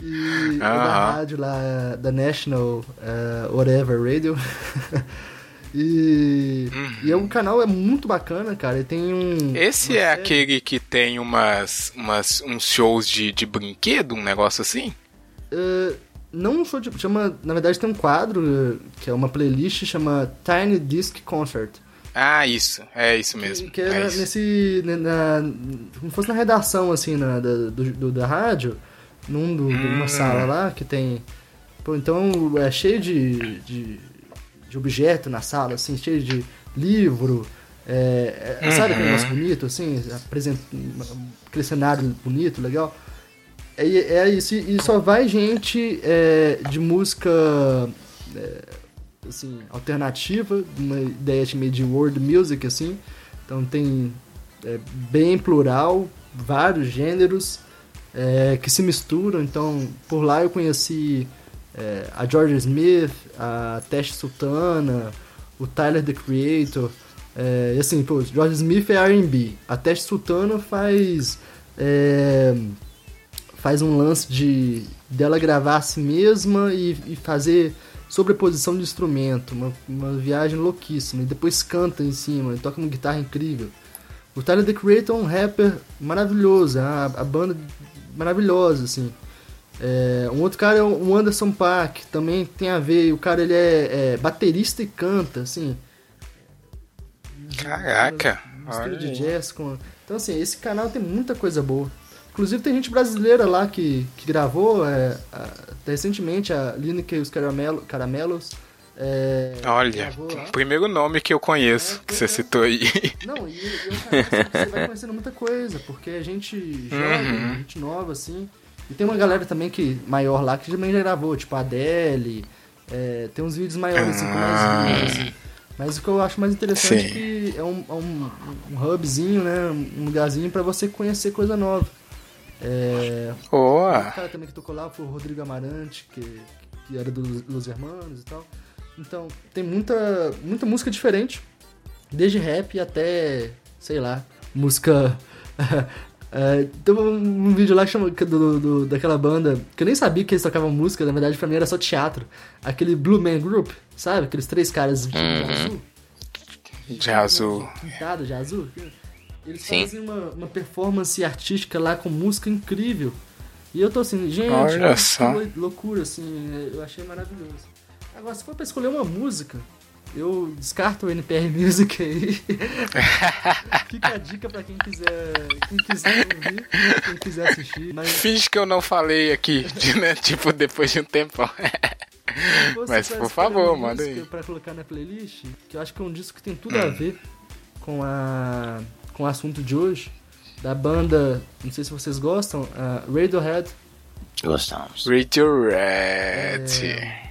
e uhum. da rádio lá, da National uh, Whatever Radio. E, uhum. e é um canal é muito bacana, cara. Ele tem um. Esse é série... aquele que tem umas, umas uns shows de, de brinquedo, um negócio assim? Uh, não um show de. Chama, na verdade, tem um quadro que é uma playlist chama Tiny Disc Concert. Ah, isso. É isso mesmo. Que, que é, é nesse. Na, como fosse na redação, assim, na, da, do, do, da rádio, num do, hum. uma sala lá que tem. Pô, então é cheio de, de de objeto na sala, assim, cheio de livro. É, é, uhum. Sabe aquele negócio bonito, assim? Apresenta aquele cenário bonito, legal. É, é isso, e só vai gente é, de música é, assim, alternativa, uma ideia meio de world music, assim. Então tem é, bem plural, vários gêneros é, que se misturam. Então, por lá eu conheci é, a George Smith, a Test Sultana, o Tyler the Creator. É, e assim, pô, George Smith é R&B, a Test Sultana faz é, faz um lance de dela gravar a si mesma e, e fazer sobreposição de instrumento, uma, uma viagem louquíssima. E depois canta em cima, e toca uma guitarra incrível. O Tyler The Creator é um rapper maravilhoso, a, a banda maravilhosa, assim. É, um outro cara é o Anderson Paak, também tem a ver, o cara ele é, é baterista e canta, assim. Caraca! Mistura de jazz com... Então, assim, esse canal tem muita coisa boa. Inclusive tem gente brasileira lá que, que gravou é, a, recentemente, a Lineker e os Caramelo, Caramelos. É, Olha, o primeiro nome que eu conheço, é, que você citou aí. Não, e, e você vai conhecendo muita coisa, porque a gente jovem, uhum. gente nova, assim. E tem uma galera também que maior lá que também já gravou, tipo a Adele. É, tem uns vídeos maiores, assim, com mais ah. vídeos, assim. Mas o que eu acho mais interessante Sim. é que é um, é um, um hubzinho, né? Um lugarzinho para você conhecer coisa nova. É, oh. O cara também que tocou lá foi o Rodrigo Amarante, que, que era dos Los Hermanos e tal. Então, tem muita, muita música diferente, desde rap até, sei lá, música. é, tem um, vídeo lá que chama, do, do, daquela banda, que eu nem sabia que eles tocavam música, na verdade pra mim era só teatro. Aquele Blue Man Group, sabe? Aqueles três caras de, uhum. azul. De azul. Pintado de azul. Eles Sim. fazem uma, uma performance artística lá com música incrível. E eu tô assim, gente, Olha só. loucura, assim, eu achei maravilhoso. Agora, se for pra escolher uma música, eu descarto o NPR Music aí. Fica a dica pra quem quiser, quem quiser ouvir, quem quiser assistir. Mas... Finge que eu não falei aqui, né? tipo, depois de um tempo. Mas por favor, manda aí. Pra colocar na playlist, que eu acho que é um disco que tem tudo hum. a ver com a com o assunto de hoje, da banda, não sei se vocês gostam, uh, Radiohead. Gostamos. Radiohead. É,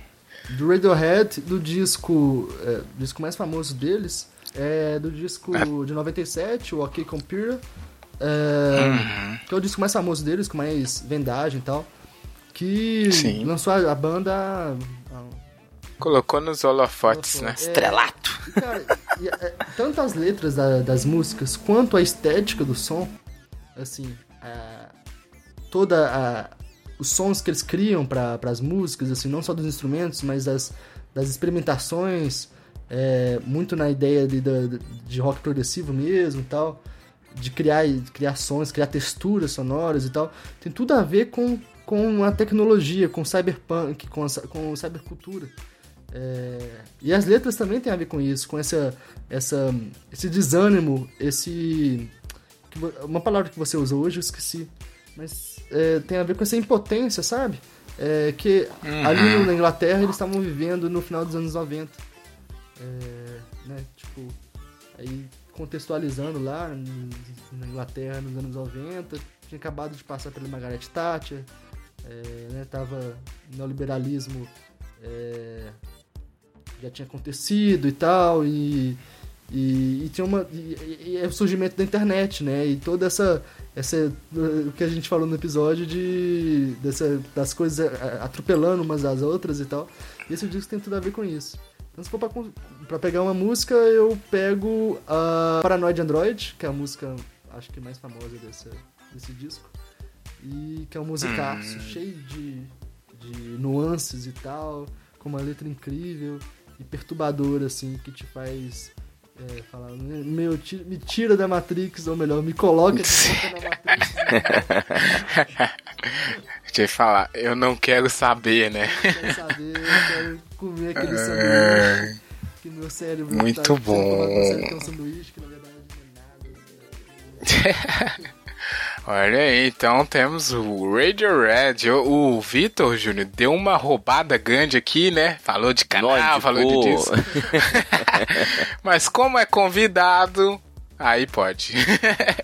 do Radiohead, do disco, é, disco mais famoso deles, é do disco é. de 97, o OK Computer, é, uhum. que é o disco mais famoso deles, com mais vendagem e tal, que Sim. lançou a, a banda Colocou nos holofotes, né? É, Estrelato. E, cara, e, é, tanto as letras da, das músicas quanto a estética do som, assim, a, toda a, os sons que eles criam para as músicas, assim, não só dos instrumentos, mas das, das experimentações, é, muito na ideia de, de, de rock progressivo mesmo tal, de criar, de criar sons, criar texturas sonoras e tal, tem tudo a ver com, com a tecnologia, com cyberpunk, com, a, com cybercultura. É, e as letras também têm a ver com isso, com essa, essa, esse desânimo, esse. Uma palavra que você usou hoje eu esqueci. Mas é, tem a ver com essa impotência, sabe? É, que uhum. ali na Inglaterra eles estavam vivendo no final dos anos 90. É, né, tipo, aí contextualizando lá na Inglaterra nos anos 90, tinha acabado de passar pela Margaret Thatcher, é, né, tava neoliberalismo é, já tinha acontecido e tal, e, e, e tinha uma. E, e, é o surgimento da internet, né? E toda essa. Essa o que a gente falou no episódio de. Dessa, das coisas atropelando umas às outras e tal. E esse disco tem tudo a ver com isso. Então, se for pra, pra pegar uma música, eu pego a Paranoid Android, que é a música, acho que mais famosa desse, desse disco. E que é um musicaço, hum. cheio de, de nuances e tal, com uma letra incrível e perturbador, assim, que te faz é, falar, meu, me tira da Matrix, ou melhor, me coloca de volta na Matrix. Deixa eu falar, eu não quero saber, né? Eu quero saber, eu quero comer aquele sanduíche que meu cérebro Muito tá, bom. Que um sanduíche que na verdade não é nada. Né? Olha aí, então temos o Radio Red. O, o Vitor Júnior deu uma roubada grande aqui, né? Falou de canal, falou de disso. Mas como é convidado, aí pode.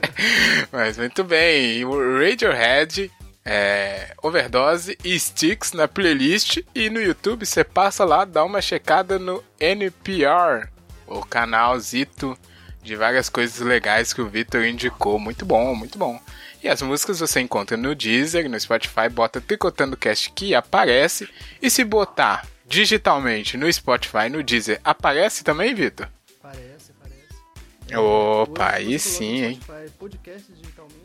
Mas muito bem, o Radiohead é, Overdose e Sticks na playlist e no YouTube você passa lá, dá uma checada no NPR, o canal Zito de várias coisas legais que o Vitor indicou. Muito bom, muito bom. E as músicas você encontra no Deezer, no Spotify, bota Tricotando Cast que aparece. E se botar digitalmente no Spotify, no Deezer, aparece também, Vitor? Aparece, aparece. Opa, aí sim, hein? Podcast digitalmente.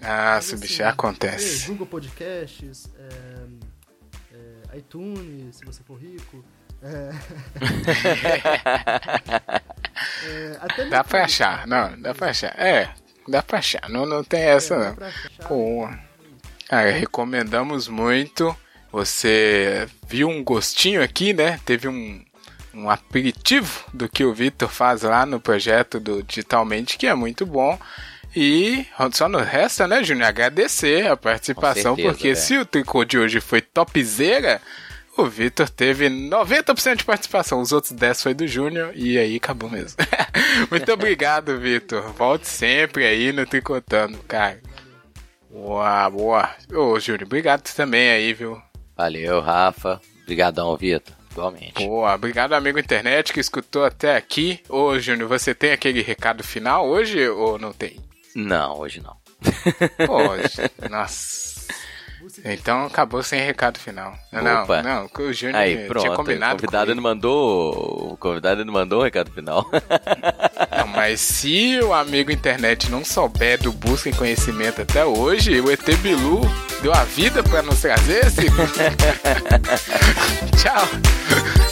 Ah, se bicho, assim, acontece. Google Podcasts, é, é, iTunes, se você for rico. É... é, até dá pra achar, não, dá pra achar. É, dá pra achar, não, não tem essa é, não. Pô. Ah, recomendamos muito. Você viu um gostinho aqui, né? Teve um, um aperitivo do que o Vitor faz lá no projeto do Digitalmente, que é muito bom. E só nos resta, né, Júnior, agradecer a participação, certeza, porque é. se o tricô de hoje foi topzera, o Vitor teve 90% de participação, os outros 10 foi do Júnior e aí acabou mesmo. Muito obrigado, Vitor. Volte sempre aí no Tricotando, cara. Boa, boa. Ô, Júnior, obrigado também aí, viu? Valeu, Rafa. Obrigadão, Vitor. Igualmente. Boa, obrigado, amigo internet que escutou até aqui. Ô, Júnior, você tem aquele recado final hoje ou não tem? Não, hoje não. Hoje, nossa. Então acabou sem recado final. Opa. Não, não, o Júnior Aí, pronto, tinha combinado. O convidado não mandou. O convidado não mandou o recado final. Não, mas se o amigo internet não souber do busca em conhecimento até hoje, o ET Bilu deu a vida para nos trazer esse. Tchau.